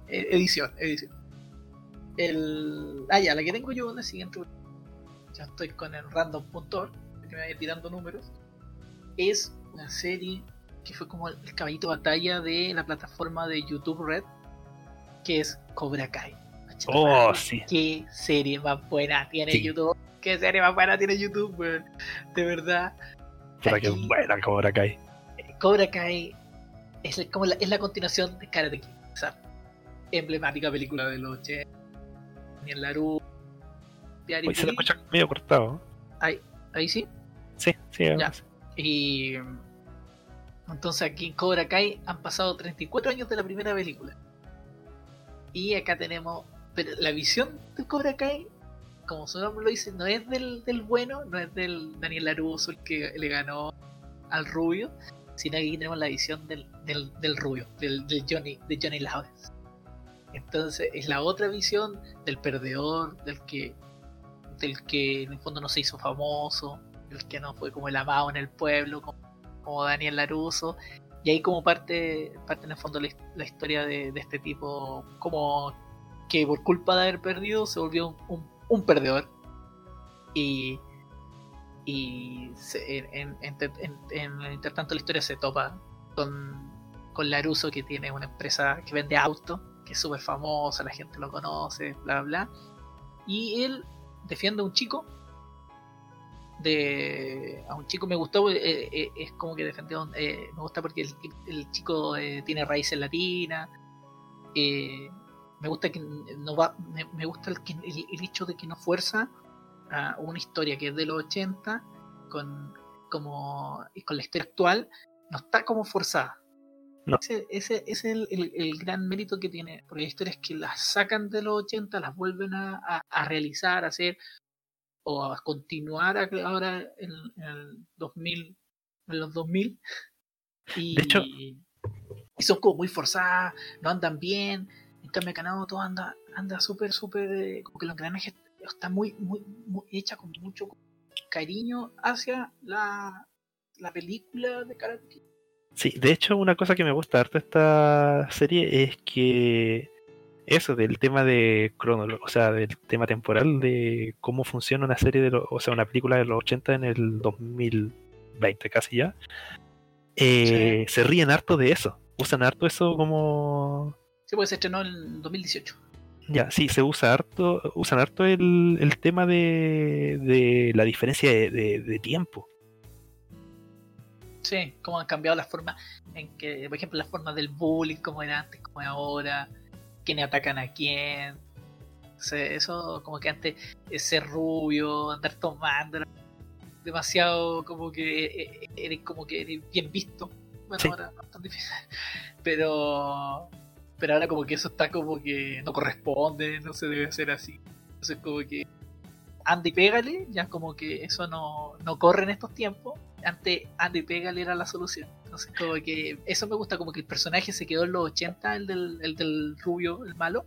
Eh, edición, edición. El, ah, ya, la que tengo yo en el siguiente. Ya estoy con el random.org, que me vaya tirando números. Es una serie que fue como el, caballito de batalla de la plataforma de YouTube Red, que es Cobra Kai. Oh, sí. Qué serie más buena tiene Sí. YouTube. Qué serie más buena tiene YouTube, weón. De verdad. Puta que buena Cobra Kai. Cobra Kai es la- como la, es la continuación de Karate Kid. O sea, emblemática película de los 80. Daniel Laru. Hoy se escucha medio cortado. Ahí, ahí sí. Sí, sí. Ya. Y entonces aquí en Cobra Kai han pasado 34 años de la primera película. Y acá tenemos pero la visión de Cobra Kai, como su nombre lo dice, no es del, del bueno, no es del Daniel Laruso el que le ganó al rubio, sino que aquí tenemos la visión del, del, del rubio, del, del Johnny, de Johnny Lawrence. Entonces es la otra visión del perdedor, del que, del que en el fondo no se hizo famoso, el que no fue como el amado en el pueblo, como, como Daniel Laruso. Y ahí como parte, parte en el fondo la, his- la historia de, este tipo, como que por culpa de haber perdido se volvió un, un- perdedor. Y, y se- en, la historia se topa con, con Laruso que tiene una empresa que vende autos, que es súper famosa, la gente lo conoce, bla bla. Y él defiende a un chico de a un chico me gustó eh, eh, es como que defendió eh, me gusta porque el, el chico eh, tiene raíces latinas eh, me gusta que no va me, me gusta el, el, el hecho de que no fuerza a una historia que es de los 80 con como y con la historia actual no está como forzada No. ese, ese, ese es el, gran mérito que tiene porque hay historias que las sacan de los 80 las vuelven a, a- a realizar a hacer o a continuar ahora en, en el 2000, en los 2000. Y, De hecho- y son como muy forzadas, no andan bien. En cambio, Canado todo anda anda súper, súper. eh, como que los engranajes está muy, muy, muy hecha con mucho cariño hacia la, la película de Karate. Sí, de hecho, una cosa que me gusta harto de esta serie es que eso del tema de cronolo, o sea, del tema temporal de cómo funciona una serie de los, o sea, una película de los 80 en el 2020 casi ya. eh, Se ríen harto de eso. Usan harto eso como Sí, porque se estrenó en 2018. ya, sí, se usa harto, usan harto el, el tema de, de la diferencia de, de- de tiempo. Sí, cómo han cambiado las formas en que, por ejemplo, las formas del bullying, como era antes, como es ahora, quiénes atacan a quién. Eso, como que antes, ser rubio, andar tomando, era demasiado como que eh, eh, eres como que eres bien visto. Bueno, Sí. ahora no es tan difícil. Pero, pero ahora como que eso está como que no corresponde, no se debe hacer así. Entonces como que anda y pégale, ya como que eso no, no corre en estos tiempos. Antes anda y pégale era la solución. Entonces como que eso me gusta, como que el personaje se quedó en los 80, el del, el del rubio, el malo.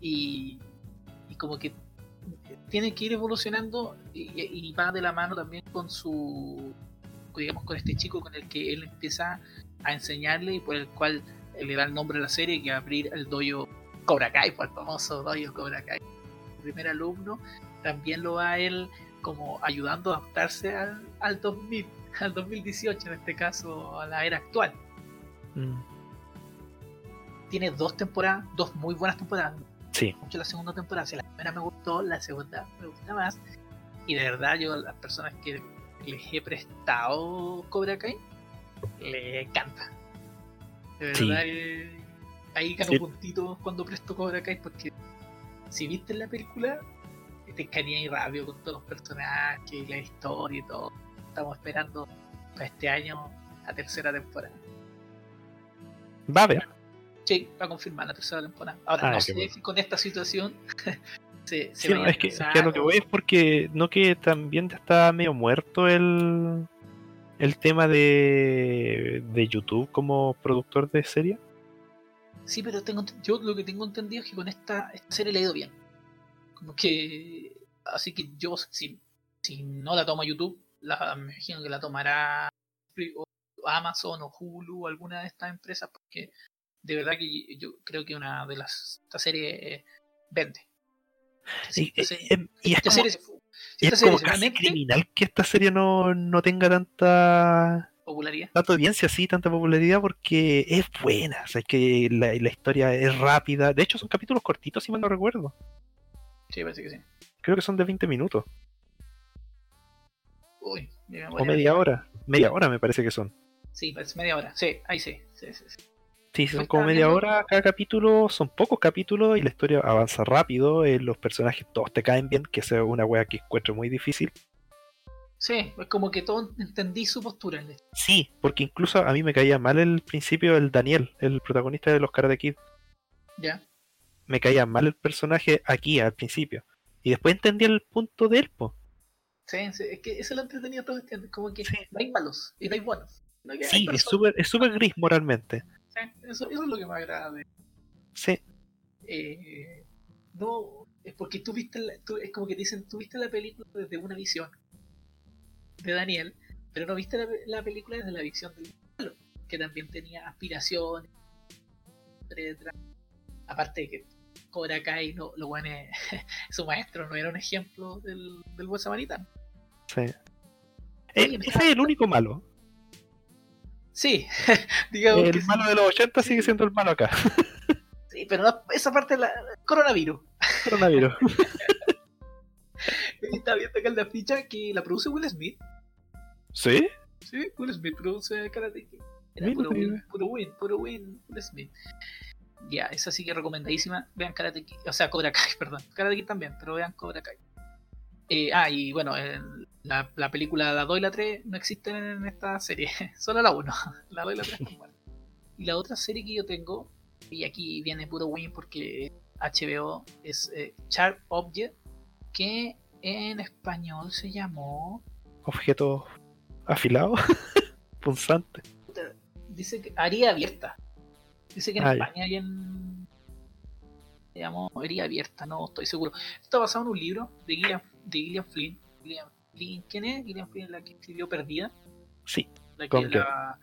Y, y como que tiene que ir evolucionando y, va de la mano también con su, digamos, con este chico con el que él empieza a enseñarle y por el cual le da el nombre a la serie, que es abrir el dojo Cobra Kai, por el famoso dojo Cobra Kai. El primer alumno también lo va a él como ayudando a adaptarse al, al 2000, al 2018 en este caso, a la era actual. Mm, Tiene dos temporadas, dos muy buenas temporadas. Sí, Mucho la segunda temporada, si la primera me gustó, la segunda me gusta más. Y de verdad yo a las personas que les he prestado Cobra Kai, les encanta. De Sí. verdad que ahí gano Sí. puntitos cuando presto Cobra Kai porque si viste la película te encariñas rápido con todos los personajes y la historia y todo. Estamos esperando para este año la tercera temporada. va a haber. Sí, va a confirmar la tercera temporada. Ahora, Ah, no sé si con esta situación se, se Sí, no, a es, que, es que a lo que voy es porque no que también está medio muerto el, el tema de, de YouTube como productor de serie. Sí, pero tengo, yo lo que tengo entendido es que con esta, esta serie le ha ido bien. Como que. Así que yo, si, si no la toma YouTube, la, me imagino que la tomará Amazon o Hulu o alguna de estas empresas, porque de verdad que yo creo que una de las. Esta serie eh, vende. Sí, esta eh, serie- eh, y es esta como, serie se fu- si y esta es serie como se casi conecte, criminal que esta serie no, no tenga tanta popularidad. tanta audiencia así, tanta popularidad porque es buena, o sea, es que la, la historia es rápida. De hecho, son capítulos cortitos, si mal no recuerdo. Sí, parece que sí. Creo que son de 20 minutos Uy, o media hora. Media hora me parece que son. Sí, parece media hora. Sí, ahí sí. sí, sí, sí. Sí, son como media viendo- hora cada capítulo, son pocos capítulos y la historia avanza rápido, eh, los personajes todos te caen bien, que es una wea que encuentro muy difícil. Sí, es como que todo entendí su postura. Sí, porque incluso a mí me caía mal el principio el Daniel, el protagonista de los Karate Kid. Ya. Me caía mal el personaje aquí al principio. Y después entendí el punto de él, po. Sí, sí, es que eso es lo entretenido todo este Como que Sí. no hay malos y no hay buenos. hay Sí, es súper es súper gris moralmente. Sí, eso, eso es lo que me agrada. de- Sí, eh, no, es porque tú viste, la- tú- es como que dicen, tú viste la película desde una visión de Daniel, pero no viste la, la película desde la visión del malo, que también tenía aspiraciones, etcétera. Aparte de que Cobra Kai, no, lo bueno es- su maestro no era un ejemplo del, del buen samaritano. sí. Oye, Eh, ese es el único malo. Sí, digamos que El sí. malo de los 80 sigue siendo el malo acá. Sí, pero no, esa parte la coronavirus. Coronavirus. Está viendo acá en la ficha que la produce Will Smith. ¿Sí? Sí, Will Smith produce Karate Kid. Era puro win, puro win, puro win, Will Smith. Ya, esa sí que es recomendadísima. Vean Karate Kid, o sea, Cobra Kai, perdón. Karate Kid también, pero vean Cobra Kai. Eh, ah, y bueno, en la, la película La 2 y la 3 no existen en esta serie, solo la 1. La 2 y la 3 están buenas. Y la otra serie que yo tengo, y aquí viene puro win porque HBO es eh, Sharp Object, que en español se llamó. Objeto afilado, punzante. Dice que haría abierta. Dice que en Ah. España hay en. Llamó Herida Abierta, no estoy seguro. Está basado en un libro de Gillian, de Gillian Flynn. Gillian Flynn. ¿Quién es? Gillian Flynn, la que escribió Perdida. Sí, La que la,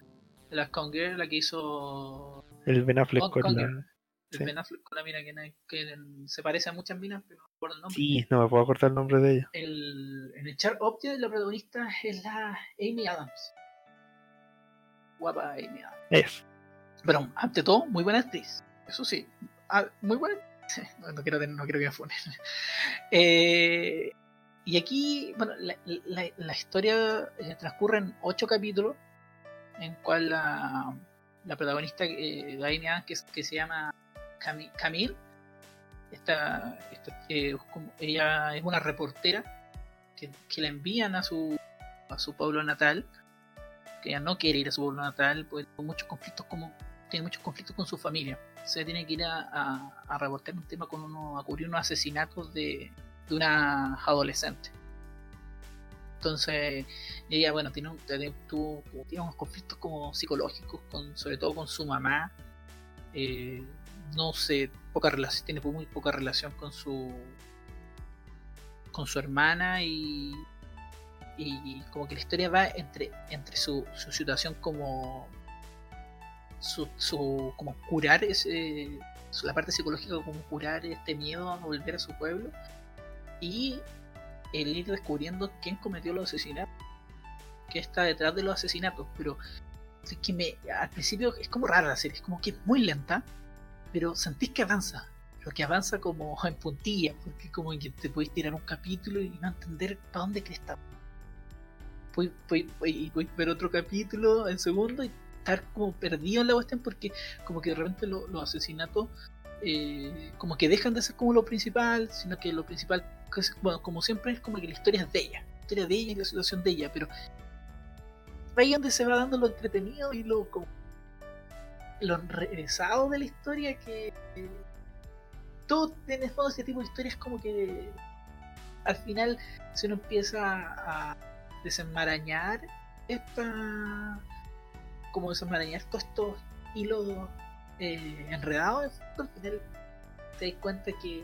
la Conger, la que hizo el Ben Affleck Con- con la... el Sí. Ben Affleck con la mina que, na- que se parece a muchas minas, pero no me acuerdo el nombre. Sí, no me puedo acordar el nombre de ella. El, en el Char Object la protagonista es la Amy Adams. Guapa Amy Adams. Es. Pero ante todo, muy buena actriz. Eso sí, ah, muy buena. No, no quiero, no quiero que me funen. Eh, y aquí, bueno, la, la- historia eh, transcurre en ocho capítulos, en cual la, la protagonista, eh, Adams, que, se llama Cami- Camille, esta, esta, eh, ella es una reportera que, que la envían a su, a su pueblo natal, que ella no quiere ir a su pueblo natal, porque tiene muchos conflictos como tiene muchos conflictos con su familia. Se tiene que ir a, a, a reportar un tema con uno, a cubrir unos asesinatos de, de una adolescente. Entonces, ella, bueno, tiene, un- tuvo- tiene unos conflictos como psicológicos, con, sobre todo con su mamá. Eh, no sé, poca relación, tiene muy poca relación con su con su hermana y, y como que la historia va entre, entre su, su situación como su, como curar ese la parte psicológica como curar este miedo a volver a su pueblo. Y el ir descubriendo quién cometió los asesinatos que está detrás de los asesinatos. Pero es que me al principio es como rara la serie es como que es muy lenta pero sentís que avanza pero que avanza como en puntillas porque como que te podéis tirar un capítulo y no entender para dónde crees estar Voy, voy, voy, ver otro capítulo el segundo y estar como perdido en la cuestión porque como que de repente lo- los asesinatos eh, como que dejan de ser como lo principal, sino que lo principal, que es- bueno, como siempre es como que la historia es de ella, la historia de ella y la situación de ella, pero ahí donde se va dando lo entretenido y lo como lo regresado de la historia que eh, todo en el fondo tipo de historias como que al final se uno empieza a desenmarañar esta como desenmarañar todos estos hilos eh, enredados al final te das cuenta que,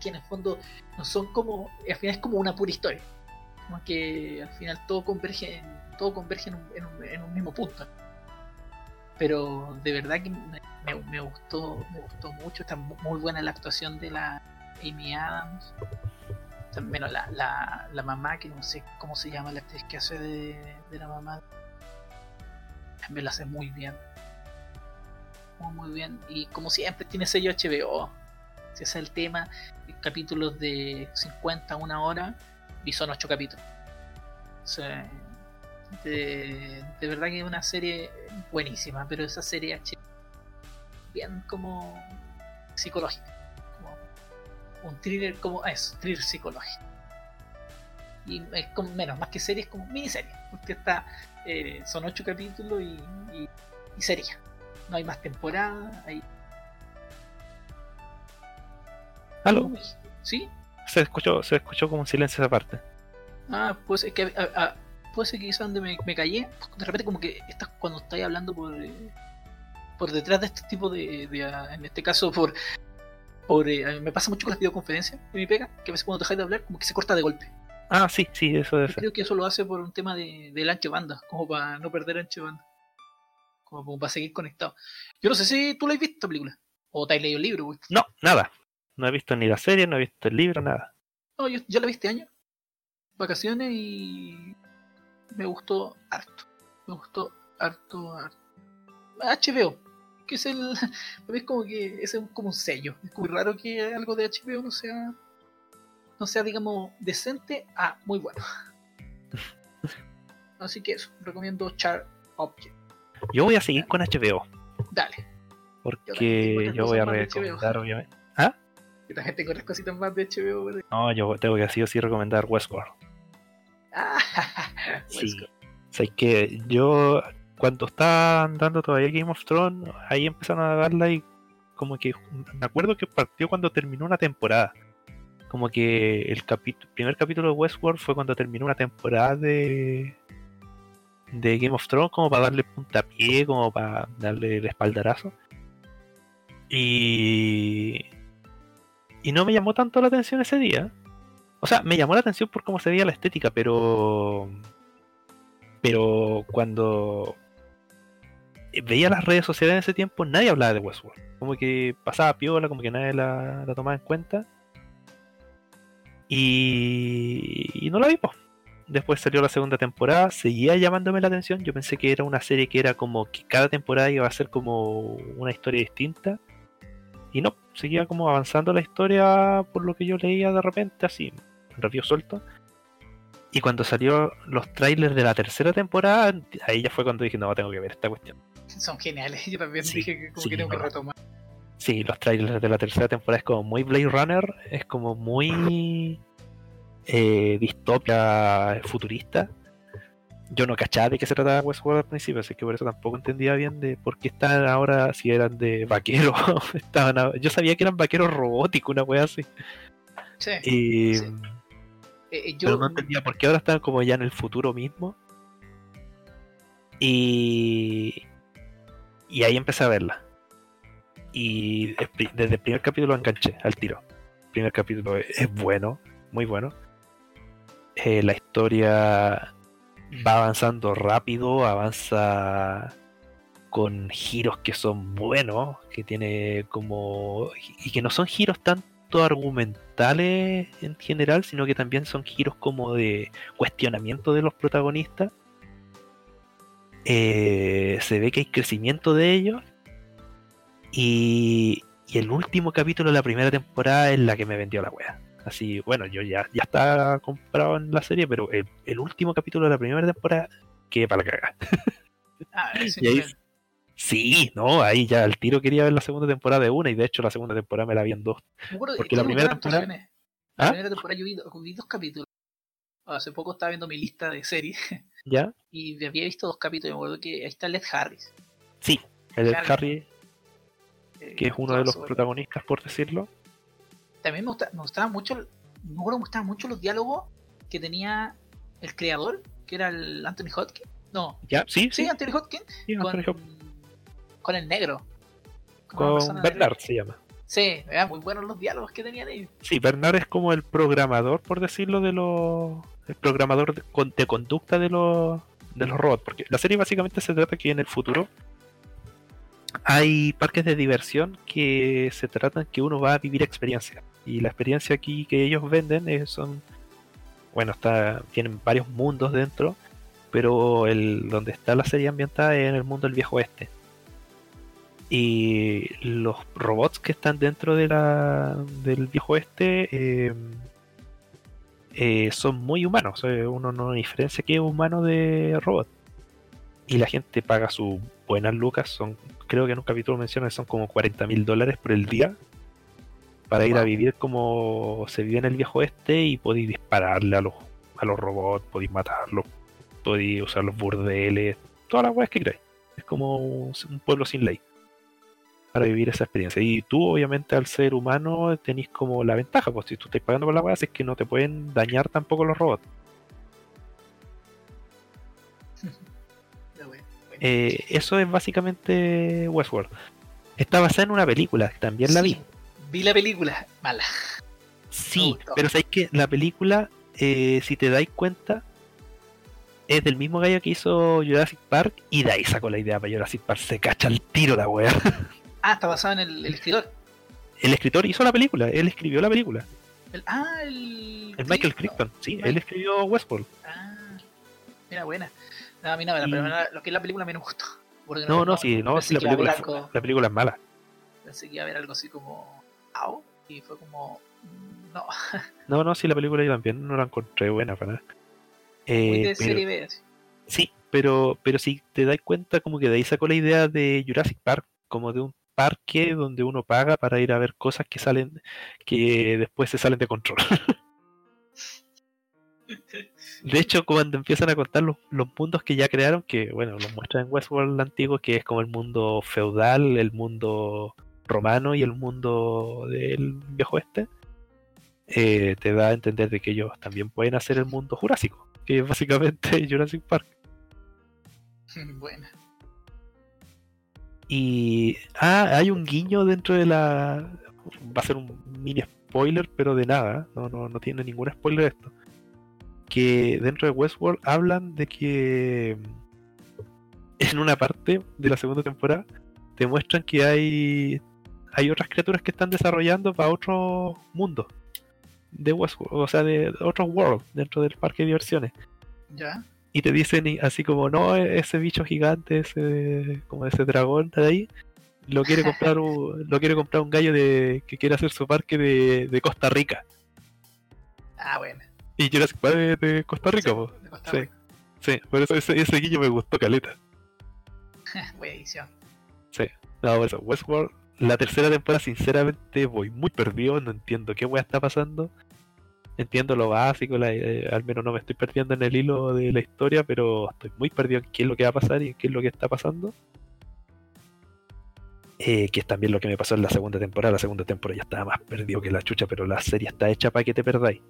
que en el fondo no son como al final es como una pura historia. Como que al final todo converge en, todo converge en un, en un- en un mismo punto. Pero de verdad que me, gustó me gustó mucho está mu- muy buena la actuación de la Amy Adams. Bueno, la, la, la mamá que no sé cómo se llama la actriz que hace de la mamá también lo hace muy bien. Muy muy bien. Y como siempre tiene sello HBO si ese es el tema capítulos de 50 a una hora y son 8 capítulos. De, verdad que es una serie buenísima pero esa serie H bien como psicológica como un thriller como eso thriller psicológico. Y es como menos más que serie es como miniserie porque está eh, son 8 capítulos y, y, y serie no hay más temporada hay ¿Aló? ¿Sí? Se escuchó, se escuchó como un silencio esa parte. Ah, pues es que ah, puede ser que quizás donde me, me callé, de repente como que estás cuando estáis hablando por eh, por detrás de este tipo de, de, ah, en este caso por por eh, a me pasa mucho con las videoconferencias de mi pega, que a veces cuando dejáis de hablar como que se corta de golpe. Ah, sí, sí, eso ser. creo que eso lo hace por un tema de, del ancho de banda, como para no perder ancho de banda. Como, como para seguir conectado. Yo no sé si tú la has visto esta película. O te has leído el libro, güey. No, nada. No he visto ni la serie, no he visto el libro, nada. No, yo, yo la vi este año. Vacaciones y me gustó harto. Me gustó harto, harto. HBO, que es el. es como que es un- como un sello. Es muy raro que algo de HBO no sea. No sea, digamos, decente a muy bueno. Así que eso, recomiendo Char Object. Yo voy a seguir con HBO. Dale. Porque Yo voy a recomendar, obviamente. Que también tengo otras cositas más de HBO, ¿verdad? No, yo tengo que sí o sí recomendar Westworld. Ah, Sí. Sé que yo, cuando estaba dando todavía Game of Thrones, ahí empezaron a darla y como que me acuerdo que partió cuando terminó una temporada. Como que el primer capítulo de Westworld fue cuando terminó una temporada de de Game of Thrones como para darle puntapié, como para darle el espaldarazo. Y y no me llamó tanto la atención ese día. O sea, me llamó la atención por cómo se veía la estética, pero pero cuando veía las redes sociales en ese tiempo, nadie hablaba de Westworld. Como que pasaba piola, como que nadie la, la tomaba en cuenta. Y, y no la vi, po. Después salió la segunda temporada, seguía llamándome la atención. Yo pensé que era una serie que era como que cada temporada iba a ser como una historia distinta. Y no, seguía como avanzando la historia por lo que yo leía de repente, así, review suelto. Y cuando salió los trailers de la tercera temporada, ahí ya fue cuando dije, no, tengo que ver esta cuestión. Son geniales. Yo también Sí, dije que como sí, que tengo que retomar. Sí, los trailers de la tercera temporada es como muy Blade Runner, es como muy eh, distopia futurista. Yo no cachaba de qué se trataba Westworld al principio, así que por eso tampoco entendía bien de por qué estaban ahora, si eran de vaqueros. estaban a- Yo sabía que eran vaqueros robóticos, una wea así. Sí. Y, Sí. Eh, eh, pero yo, no entendía por qué ahora están como ya en el futuro mismo. Y, y ahí empecé a verla. Y desde el primer capítulo enganché al tiro. El primer capítulo es, es bueno, muy bueno. Eh, la historia va avanzando rápido, avanza con giros que son buenos, que tiene como... y que no son giros tanto argumentales en general, sino que también son giros como de cuestionamiento de los protagonistas. Eh, se ve que hay crecimiento de ellos. Y, y el último capítulo de la primera temporada es la que me vendió la wea. Así, bueno, yo ya, ya estaba comprado en la serie, pero el, el último capítulo de la primera temporada, que para la cagada. ah, y ahí-. Sí, no, ahí ya al tiro quería ver la segunda temporada de una, y de hecho la segunda temporada me la vi en dos. Me acuerdo de porque que la me primera temporada-. La ¿Ah? primera temporada yo vi, do- vi dos capítulos. Hace poco estaba viendo mi lista de series ¿Ya? y había visto dos capítulos. Me acuerdo que ahí está Led Harris. Sí, el. Harry, eh, que es uno de los protagonistas, por decirlo. También me, gusta, me mucho, me gustaban mucho los diálogos que tenía el creador, que era el Anthony Hopkins. No, ¿Ya? Sí, sí, sí, Anthony Hopkins sí, con, con el negro. con. Bernard se llama. Sí, eran muy buenos los diálogos que tenían ellos. Sí, Bernard es como el programador, por decirlo, de los. El programador de conducta de los, de los robots. Porque la serie básicamente se trata que en el futuro hay parques de diversión que se tratan que uno va a vivir experiencias. Y la experiencia aquí que ellos venden es- son. Bueno, está, tienen varios mundos dentro, pero el donde está la serie ambientada es en el mundo del viejo oeste. Y los robots que están dentro de la, del viejo oeste eh, eh, son muy humanos. uno no diferencia que es humano de robot. Y la gente paga sus buenas lucas. Son, creo que en un capítulo menciona que son como 40 mil dólares por el día. Para ir a vivir como se vive en el viejo oeste y podéis dispararle a los, a los robots, podéis matarlos, podéis usar los burdeles, todas las weas que queráis. Es como un pueblo sin ley para vivir esa experiencia. Y tú, obviamente, al ser humano, tenés como la ventaja, pues si tú estás pagando por la weá, es que no te pueden dañar tampoco los robots. Eh, eso es básicamente Westworld. Está basada en una película, también la Sí, vi. Vi la película, mala. Sí, pero sabéis que la película, eh, si te dais cuenta, es del mismo gallo que hizo Jurassic Park y de ahí sacó la idea para Jurassic Park. Se cacha el tiro la weá. Ah, está basado en el, el escritor. El escritor hizo la película, él escribió la película. El, ah, el. El Michael Crichton. Sí, Michael. él escribió Westworld. Ah, mira, buena. No, a mí no, Y- lo que es la película me no gustó. Porque No, no, sí, no, sí, la película, algo- la película es mala. Pensé que iba a haber algo así como. Au, y fue como. mm, No, No, no, sí, la película yo también no la encontré buena para nada. muy Eh, de pero- serie B. así. sí, pero, pero si te das cuenta, como que de ahí sacó la idea de Jurassic Park, como de un parque donde uno paga para ir a ver cosas que salen, que después se salen de control. De hecho, cuando empiezan a contar los, los mundos que ya crearon, que bueno, los muestran en Westworld antiguo, que es como el mundo feudal, el mundo romano y el mundo del viejo oeste, eh, te da a entender de que ellos también pueden hacer el mundo jurásico, que es básicamente Jurassic Park. Buena. Y. Ah, hay un guiño dentro de la. Va a ser un mini spoiler, pero de nada. No, no, no tiene ningún spoiler esto. Que dentro de Westworld hablan de que. En una parte de la segunda temporada te muestran que hay. Hay otras criaturas que están desarrollando para otro mundo de Westworld, o sea, de otros world dentro del parque de diversiones. ¿Ya? y te dicen así como no e-, ese bicho gigante ese como ese dragón de ahí lo quiere comprar un, lo quiere comprar un gallo de que quiere hacer su parque de, de Costa Rica Ah, bueno. Y Jurassic Park de, de Costa Rica po. De Costa Sí. Rica. sí por eso ese, ese guillo me gustó caleta Buena edición. no por eso Westworld la tercera temporada sinceramente voy muy perdido no entiendo qué wea está pasando entiendo lo básico la- eh, al menos no me estoy perdiendo en el hilo de la historia pero estoy muy perdido en qué es lo que va a pasar y en qué es lo que está pasando Eh, que es también lo que me pasó en la segunda temporada. La segunda temporada ya estaba más perdido que la chucha, pero la serie está hecha para que te perdáis.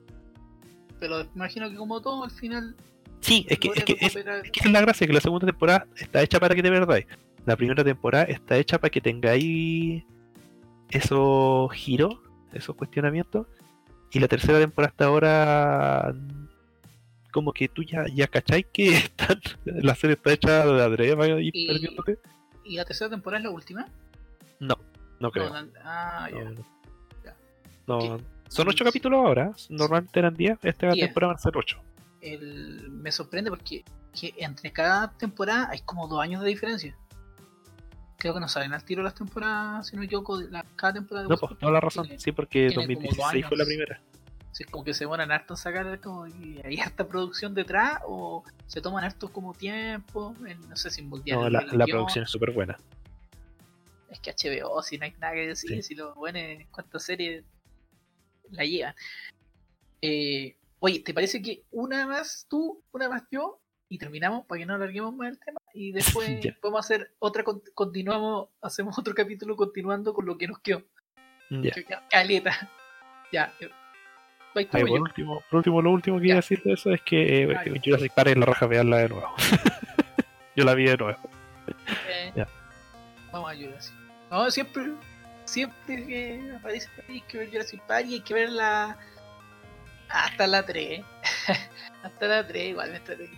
Pero imagino que como todo, al final. Sí, es que, es, que es, que es la gracia, que la segunda temporada está hecha para que te perdáis. La primera temporada está hecha para que tengáis esos giros, esos cuestionamientos. Y la tercera temporada hasta ahora como que tú ya, ya cacháis que están- la serie está hecha de adrede para ir Y- perdiéndote. ¿Y la tercera temporada es la última? No, no creo. No, ah, ya. No. Ya. No. Son ocho capítulos ahora. Normalmente eran 10. Esta Diez. temporada van a ser 8. El- me sorprende porque que entre cada temporada hay como dos años de diferencia. Creo que no salen al tiro las temporadas, si no me equivoco, la- cada temporada de No, pues, toda la razón. tiene- Sí, porque tiene como dos 2016 fue la primera. Sí, es como que se demoran harto en sacar, como y hay harta producción detrás, o se toman harto como tiempo, en- no sé si en moldear No, la, producción es súper buena. Es que HBO, si no hay nada que decir, Sí. si los buenos, cuántas series la llevan. Eh, oye, ¿te parece que una más tú, una más yo, y terminamos para que no alarguemos más el tema? Y después podemos hacer otra, con- continuamos, hacemos otro capítulo continuando con lo que nos quedó. Ya. Caleta. Ya. eh, Ay, por yo. último, por último, lo último que iba a decir de eso es que eh, Ah, ya. Jurassic Park es la raja verla de nuevo. Yo la vi de nuevo. Eh, Ya. Vamos a Jurassic. No, siempre, siempre que aparece hay que ver Jurassic Park y hay que verla hasta la 3. hasta la 3 igual me estaré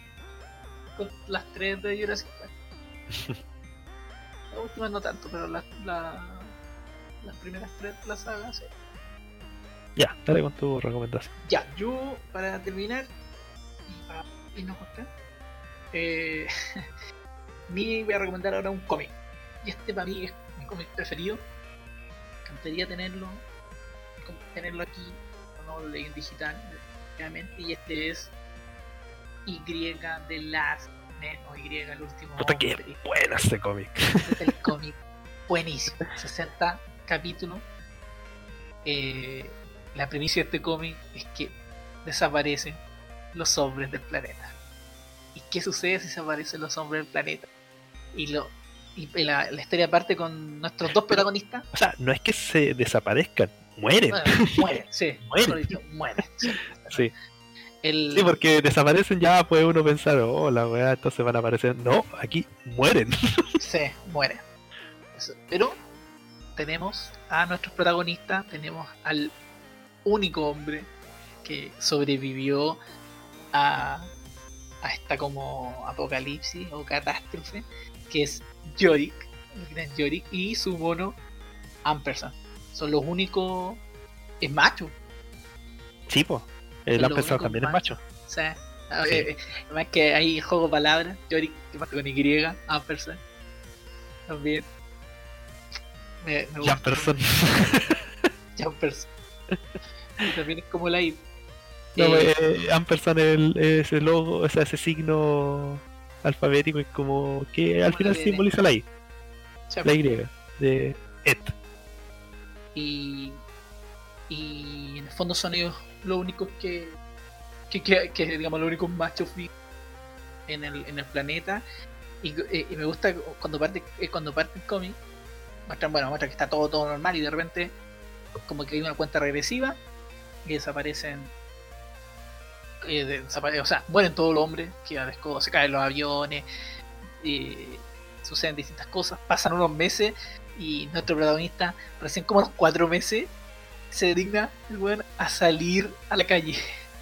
con las 3 de Jurassic Park. Las últimas no tanto, pero las, la- las primeras 3 de la saga sí. Ya, dale con tu recomendación. Ya, yo para terminar y para irnos con eh, mi voy a recomendar ahora un cómic. Y este para mí es mi cómic preferido. Me encantaría tenerlo, tenerlo aquí, no lo leí en digital, obviamente. Y este es Y de Last Man o Y el último. Puta que buena cómic. Este es el cómic buenísimo. 60 capítulos. Eh, la premisa de este cómic es que desaparecen los hombres del planeta. ¿Y qué sucede si desaparecen los hombres del planeta? Y lo y la, la historia parte con nuestros dos protagonistas. O sea, no es que se desaparezcan, mueren. Bueno, mueren, sí, Mueren. dicho, mueren. Sí. Sí. El, Sí, porque desaparecen ya puede uno pensar, oh, la weá, entonces van a aparecer. No, aquí mueren. Sí, muere. Eso. Pero tenemos a nuestros protagonistas, tenemos al único hombre que sobrevivió a, a esta como apocalipsis o catástrofe, que es Yorick, el gran Yorick, y su mono Ampersand. Son los únicos... Es macho. Sí, pues. El Ampersand también es macho. O sea, Sí. además que hay juego de palabras, Yorick con Y, Ampersand. También. Me, me gusta. Ampersand. Jumpers. y también es como la I. No, Eh, eh, Ampersand es el, ese logo, o sea, ese signo alfabético es como que al final simboliza la I, la Y de Et. y, y en el fondo son ellos los únicos que, que, que, que, digamos, los únicos machos en el, en el planeta. Y, eh, y me gusta cuando parte, eh, cuando parte el cómic, muestran, bueno, muestran que está todo, todo normal y de repente como que hay una cuenta regresiva y desaparecen. Eh, o sea, mueren todos los hombres, se caen los aviones, suceden distintas cosas, pasan unos meses y nuestro protagonista, recién como a los cuatro meses, se digna el a salir a la calle.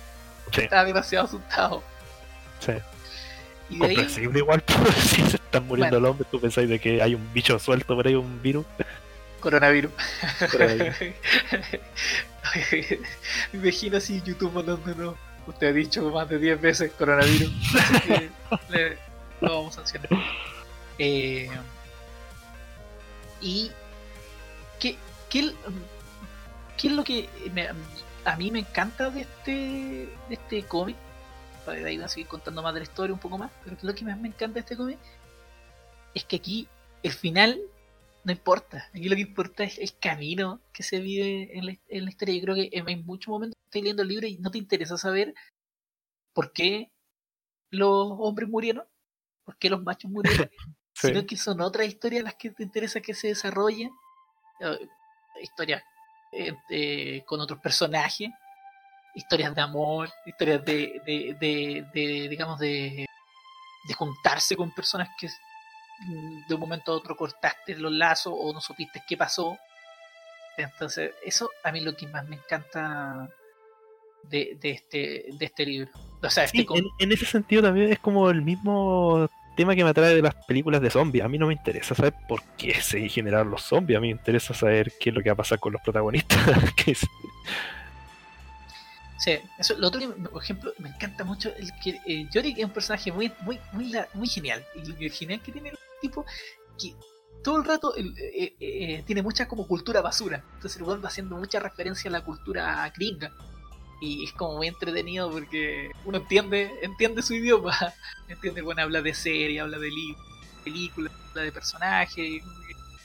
Está demasiado asustado. Sí. Y de igual, si se están muriendo los hombres, tú pensáis de que hay un bicho suelto por ahí, un virus. Coronavirus. Me imagino así YouTube mandándonos. Usted ha dicho más de 10 veces coronavirus. Así que le, lo vamos a sancionar. Eh, y. ¿qué, qué, ¿Qué es lo que a mí me encanta de este, de este cómic? De ahí voy a seguir contando más de la historia un poco más. Pero lo que más me encanta de este cómic es que aquí el final no importa. Aquí lo que importa es el camino que se vive en la, historia. Yo creo que en, muchos momentos estás leyendo el libro y no te interesa saber por qué los hombres murieron, por qué los machos murieron, sino que son otras historias las que te interesa que se desarrollen. Eh, historias eh, con otros personajes, historias de amor, historias de, de, de, de digamos, de, de juntarse con personas que de un momento a otro cortaste los lazos o no supiste qué pasó. Entonces, eso a mí lo que más me encanta de, de este, de este libro. O sea, este en, ese sentido también es como el mismo tema que me atrae de las películas de zombies. A mí no me interesa saber por qué se generaron los zombies. A mí me interesa saber qué es lo que va a pasar con los protagonistas. Sí, eso, lo otro que, por ejemplo, me encanta mucho el que eh, Yorick es un personaje muy, muy, muy, muy genial. Y el genial que tiene el tipo que todo el rato eh, eh, tiene mucha como cultura basura. Entonces el va haciendo mucha referencia a la cultura gringa. Y es como muy entretenido porque uno entiende, entiende su idioma. Entiende, bueno, habla de serie, habla de películas, habla de personajes,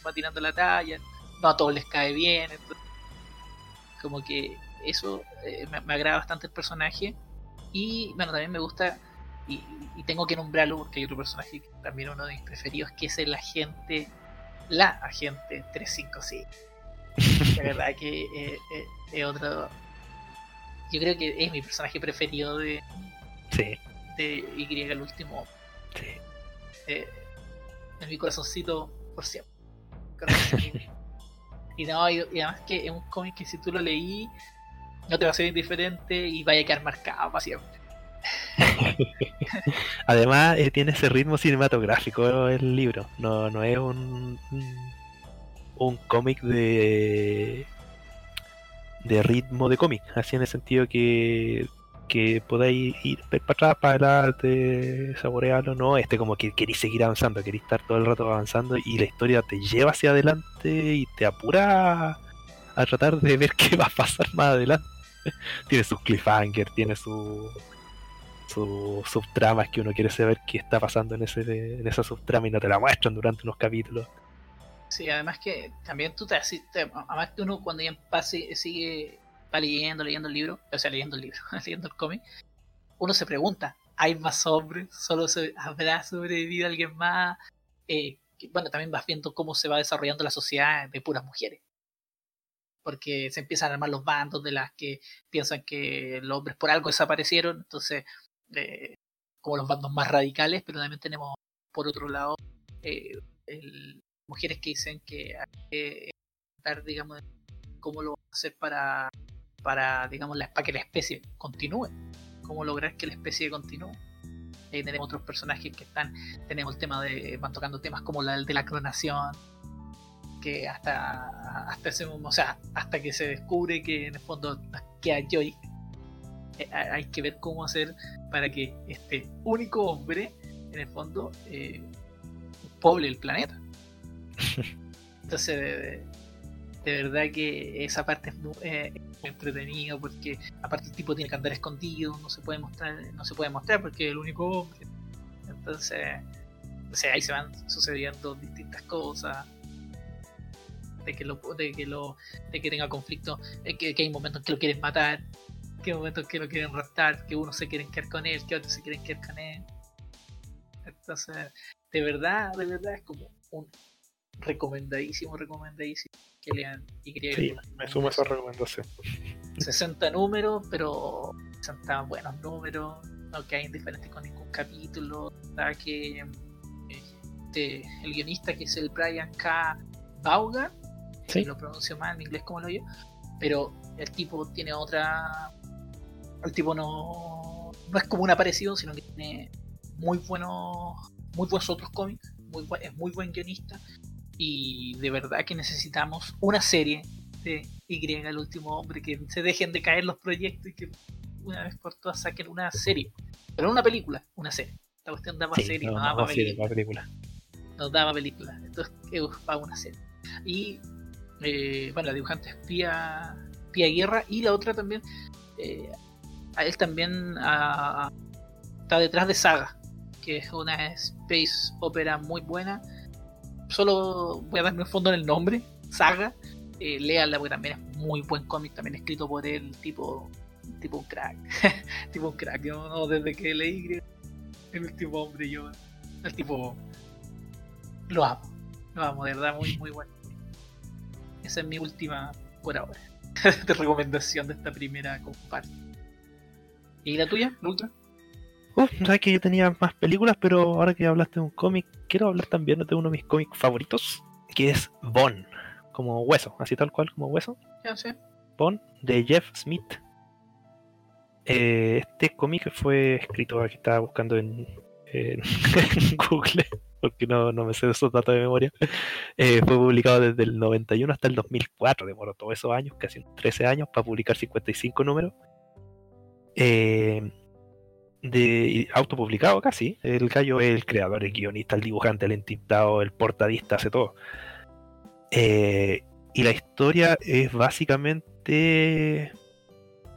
va tirando la talla. No a todos les cae bien. como que eso eh, me, agrada bastante el personaje. Y bueno, también me gusta, y, tengo que nombrarlo porque hay otro personaje que también uno de mis preferidos, que es el agente, la agente 356. La verdad que eh, eh, es otro. Yo creo que es mi personaje preferido de. Sí. De Y el último. Sí. en mi corazoncito por siempre. y no, y, además que es un cómic que si tú lo leí, no te va a ser indiferente y vaya a quedar marcado para siempre. Además, eh, tiene ese ritmo cinematográfico el libro. No, no es un, un cómic de de ritmo de cómic, así en el sentido que que podáis ir para atrás, para adelante, saborearlo, no, este como que queréis seguir avanzando, queréis estar todo el rato avanzando y la historia te lleva hacia adelante y te apura a tratar de ver qué va a pasar más adelante. tiene sus cliffhanger, tiene su sus subtramas que uno quiere saber qué está pasando en ese en esa subtrama y no te la muestran durante unos capítulos. Sí, además que también tú te, además que uno cuando ya pase sigue leyendo, leyendo el libro, o sea, leyendo el libro, leyendo el cómic, uno se pregunta, ¿hay más hombres? ¿Solo se, habrá sobrevivido alguien más? Eh, bueno, también vas viendo cómo se va desarrollando la sociedad de puras mujeres porque se empiezan a armar los bandos de las que piensan que los hombres por algo desaparecieron, entonces eh, como los bandos más radicales, pero también tenemos por otro lado eh, mujeres que dicen que hay que dar, digamos, cómo lo van a hacer para, para digamos, la, para que la especie continúe, cómo lograr que la especie continúe. Eh, tenemos otros personajes que están, tenemos el tema de, van tocando temas como la de la clonación, que hasta, hasta ese o sea, hasta que se descubre que en el fondo queda Joy, eh, hay que ver cómo hacer para que este único hombre, en el fondo, eh, poble el planeta. Entonces, de, verdad que esa parte es muy, eh, entretenido porque aparte el tipo tiene que andar escondido, no se puede mostrar, no se puede mostrar porque es el único hombre. Entonces, o sea, ahí se van sucediendo distintas cosas de que lo de que lo de que tenga conflicto que, que, hay momentos que lo quieren matar que hay momentos que lo quieren raptar que uno se quieren quedar con él que otros se quieren quedar con él entonces de verdad de verdad es como un recomendadísimo recomendadísimo que lean y quería Sí, me sumo a esa recomendación. 60 números, pero 60 buenos números, no que hay indiferentes con ningún capítulo. Que este, el guionista que es el Brian K. Vaughan, Sí. lo pronuncio mal en inglés como lo yo, pero el tipo tiene otra. El tipo no, no es como un aparecido, sino que tiene muy buenos, muy buenos otros cómics, muy es muy buen guionista y de verdad que necesitamos una serie de Y el último hombre, que se dejen de caer los proyectos y que una vez por todas saquen una serie, pero no una película, una serie. Esta cuestión da para Sí, serie, no, no, no, da para sí, película la película. nos daba película. Entonces, es para una serie. Y, eh, bueno, la dibujante es Pia Guerra. Y la otra también, eh, él también está detrás de Saga, que es una space opera muy buena. Solo voy a darme un fondo en el nombre, Saga. Eh, léala porque también es muy buen cómic, también escrito por él, tipo, tipo un crack. tipo un crack. Yo no, desde que leí el último hombre, yo, el tipo lo amo. Lo amo, de verdad, muy, muy bueno. Esa es mi última por ahora. de recomendación de esta primera comparte. ¿Y la tuya, la ultra? Uf, sabes que yo tenía más películas, pero ahora que hablaste de un cómic, quiero hablar también de uno de mis cómics favoritos, que es Bone, como hueso, así tal cual como hueso. Ya sé. Bone, de Jeff Smith. Eh, este cómic fue escrito, aquí estaba buscando en, en Google, porque no, no me sé de esos datos de memoria. Eh, fue publicado desde el 91 hasta el 2004, demoró todos esos años, casi 13 años, para publicar 55 números. Eh, de autopublicado casi. El gallo es el creador, el guionista, el dibujante, el entintado, el portadista, hace todo. Eh, y la historia es básicamente.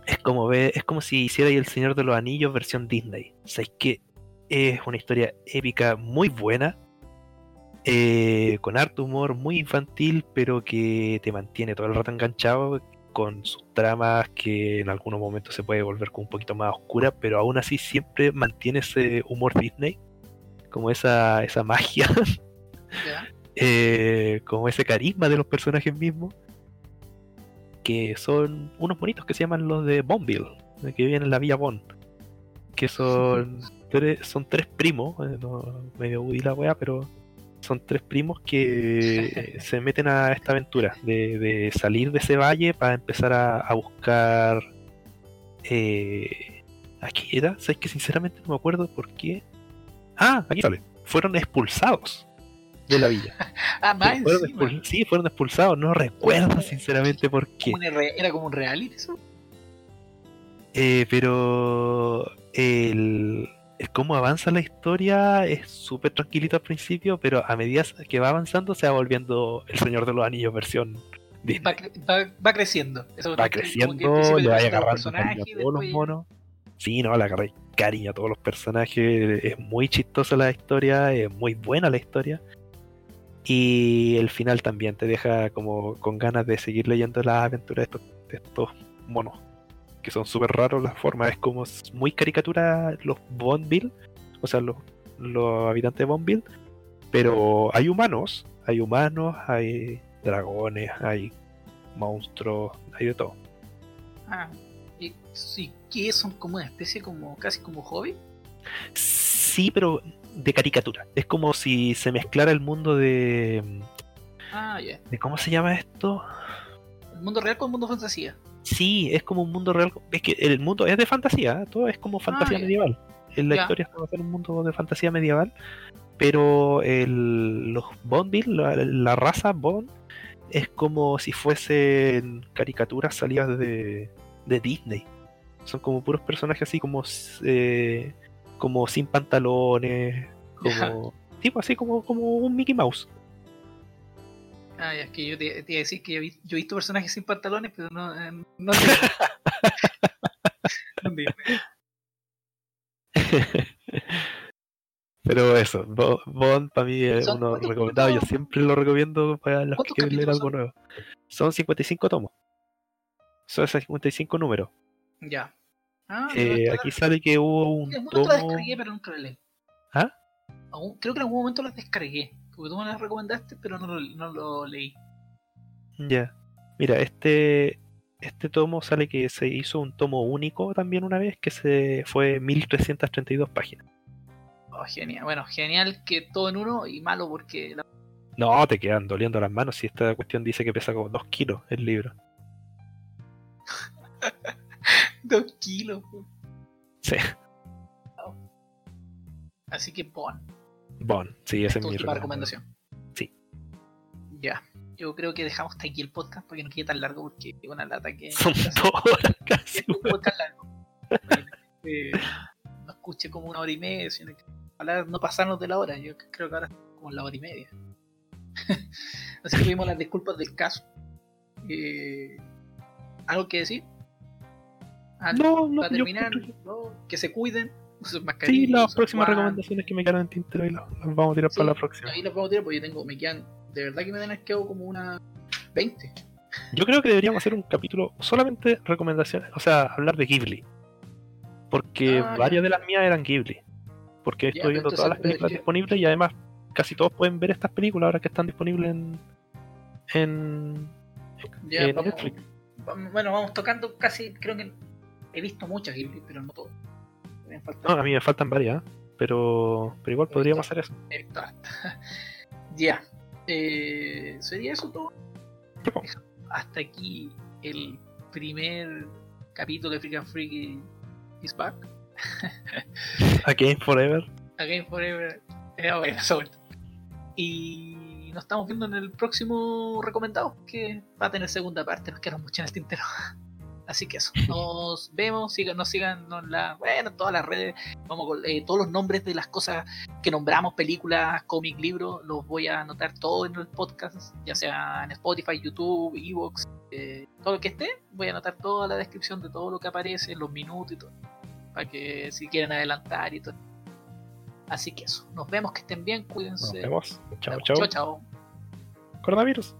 Es como es como si hiciera El Señor de los Anillos versión Disney. O sea, es que es una historia épica muy buena. eh, con harto humor, muy infantil, pero que te mantiene todo el rato enganchado con sus tramas que en algunos momentos se puede volver como un poquito más oscura, pero aún así siempre mantiene ese humor Disney, como esa, esa magia, eh, como ese carisma de los personajes mismos, que son unos bonitos que se llaman los de Bonville, que viven en la Villa Bon, que son tres, son tres primos, eh, no, medio Woody la wea, pero son tres primos que se meten a esta aventura de, de salir de ese valle para empezar a, a buscar. Eh, ¿Aquí era? ¿Sabes que sinceramente no me acuerdo por qué? Ah, aquí sale. Fueron expulsados de la villa. Ah, más Fueron encima. expul- sí, fueron expulsados. No recuerdo sinceramente por qué. Era como un reality eso. Eh, pero el cómo avanza la historia es súper tranquilito al principio, pero a medida que va avanzando se va volviendo el Señor de los Anillos versión Disney. Va, cre- va, va creciendo. Eso Va creciendo, le vaya agarrando cariño a todos los monos. Sí, no, le agarré cariño a todos los personajes. Es muy chistosa la historia, es muy buena la historia. Y el final también te deja como con ganas de seguir leyendo las aventuras de estos, de estos monos. Que son súper raros la forma. Es como muy caricatura los Bondville. O sea, los, los habitantes de Bondville. Pero hay humanos. Hay humanos, hay dragones, hay monstruos, hay de todo. Ah, y, sí, que son como una especie como casi como hobby. Sí, pero de caricatura. Es como si se mezclara el mundo de. Ah, ya. de ¿Cómo se llama esto? El mundo real con el mundo fantasía. Sí, es como un mundo real. Es que el mundo es de fantasía, ¿eh? todo es como fantasía Ah, medieval. En la Ya. historia estamos en un mundo de fantasía medieval. Pero el, los Bondville, la, la raza Bond, es como si fuesen caricaturas salidas de, de Disney. Son como puros personajes así como eh, como sin pantalones, como tipo así como, como un Mickey Mouse. Ah, es que yo te, te iba a decir que yo, vi- yo he visto personajes sin pantalones, pero no. eh, no. Pero eso, Bo- Bond para mí es ¿Son uno recomendado. Yo siempre lo recomiendo para los que ¿Cuántos quieren leer algo nuevo. Son 55 tomos. Son 55 números. Ya. Ah, Eh, aquí sale que hubo un momento las tomo. descargué, pero nunca las leí. ¿Ah? Creo que en algún momento las descargué. Porque tú me las recomendaste, pero no lo, no lo leí. Ya. Mira, este este tomo sale que se hizo un tomo único también una vez, que se fue 1332 páginas. Oh, genial. Bueno, genial que todo en uno y malo porque la- No, te quedan doliendo las manos si esta cuestión dice que pesa como 2 kilos el libro. dos kilos. Sí, Así que pon. Bon, sí, esa es mi recomendación. recomendación. Sí. Ya. Yo creo que dejamos hasta aquí el podcast para que no quede tan largo porque es una lata que. Son dos horas casi. es un podcast largo. Para que la gente no escuche como una hora y media, sino que ojalá no pasarnos de la hora. Yo creo que ahora estamos como en la hora y media. Así que pedimos las disculpas del caso. Eh, ¿Algo que decir? ¿Algo No, no, para terminar? Que se cuiden. Sí, las próximas recomendaciones que me quedan en tintero y las, las vamos a tirar Sí, para la próxima. Ahí las vamos a tirar porque yo tengo, me quedan, de verdad que me han quedado como una 20. Yo creo que deberíamos hacer un capítulo solamente recomendaciones, o sea, hablar de Ghibli. Porque Ah, varias ya. de las mías eran Ghibli. Porque Ya, estoy viendo todas las películas que- disponibles y además casi todos pueden ver estas películas ahora que están disponibles en, en, Ya, en vamos- Netflix. vamos- bueno, vamos tocando casi, creo que he visto muchas Ghibli, pero no todas. Me faltan- No, a mí me faltan varias, ¿eh? pero, pero igual podríamos hacer eso. ya. Eh, ¿Sería eso todo? Hasta aquí el primer capítulo de Freak and Freaky is back. Again Forever. Again Forever. Era buena esa vuelta. Y nos estamos viendo en el próximo recomendado, que va a tener segunda parte, nos quedaron mucho en el tintero. Así que eso, nos vemos, sigan, nos sigan en la, bueno, en todas las redes, vamos con eh, todos los nombres de las cosas que nombramos, películas, cómic, libros, los voy a anotar todo en el podcast, ya sea en Spotify, YouTube, Evox, eh, todo lo que esté, voy a anotar toda la descripción de todo lo que aparece, los minutos y todo, para que si quieren adelantar y todo. Así que eso, nos vemos, que estén bien, Nos cuídense. vemos. Chao, Chao, chao. chao. Coronavirus.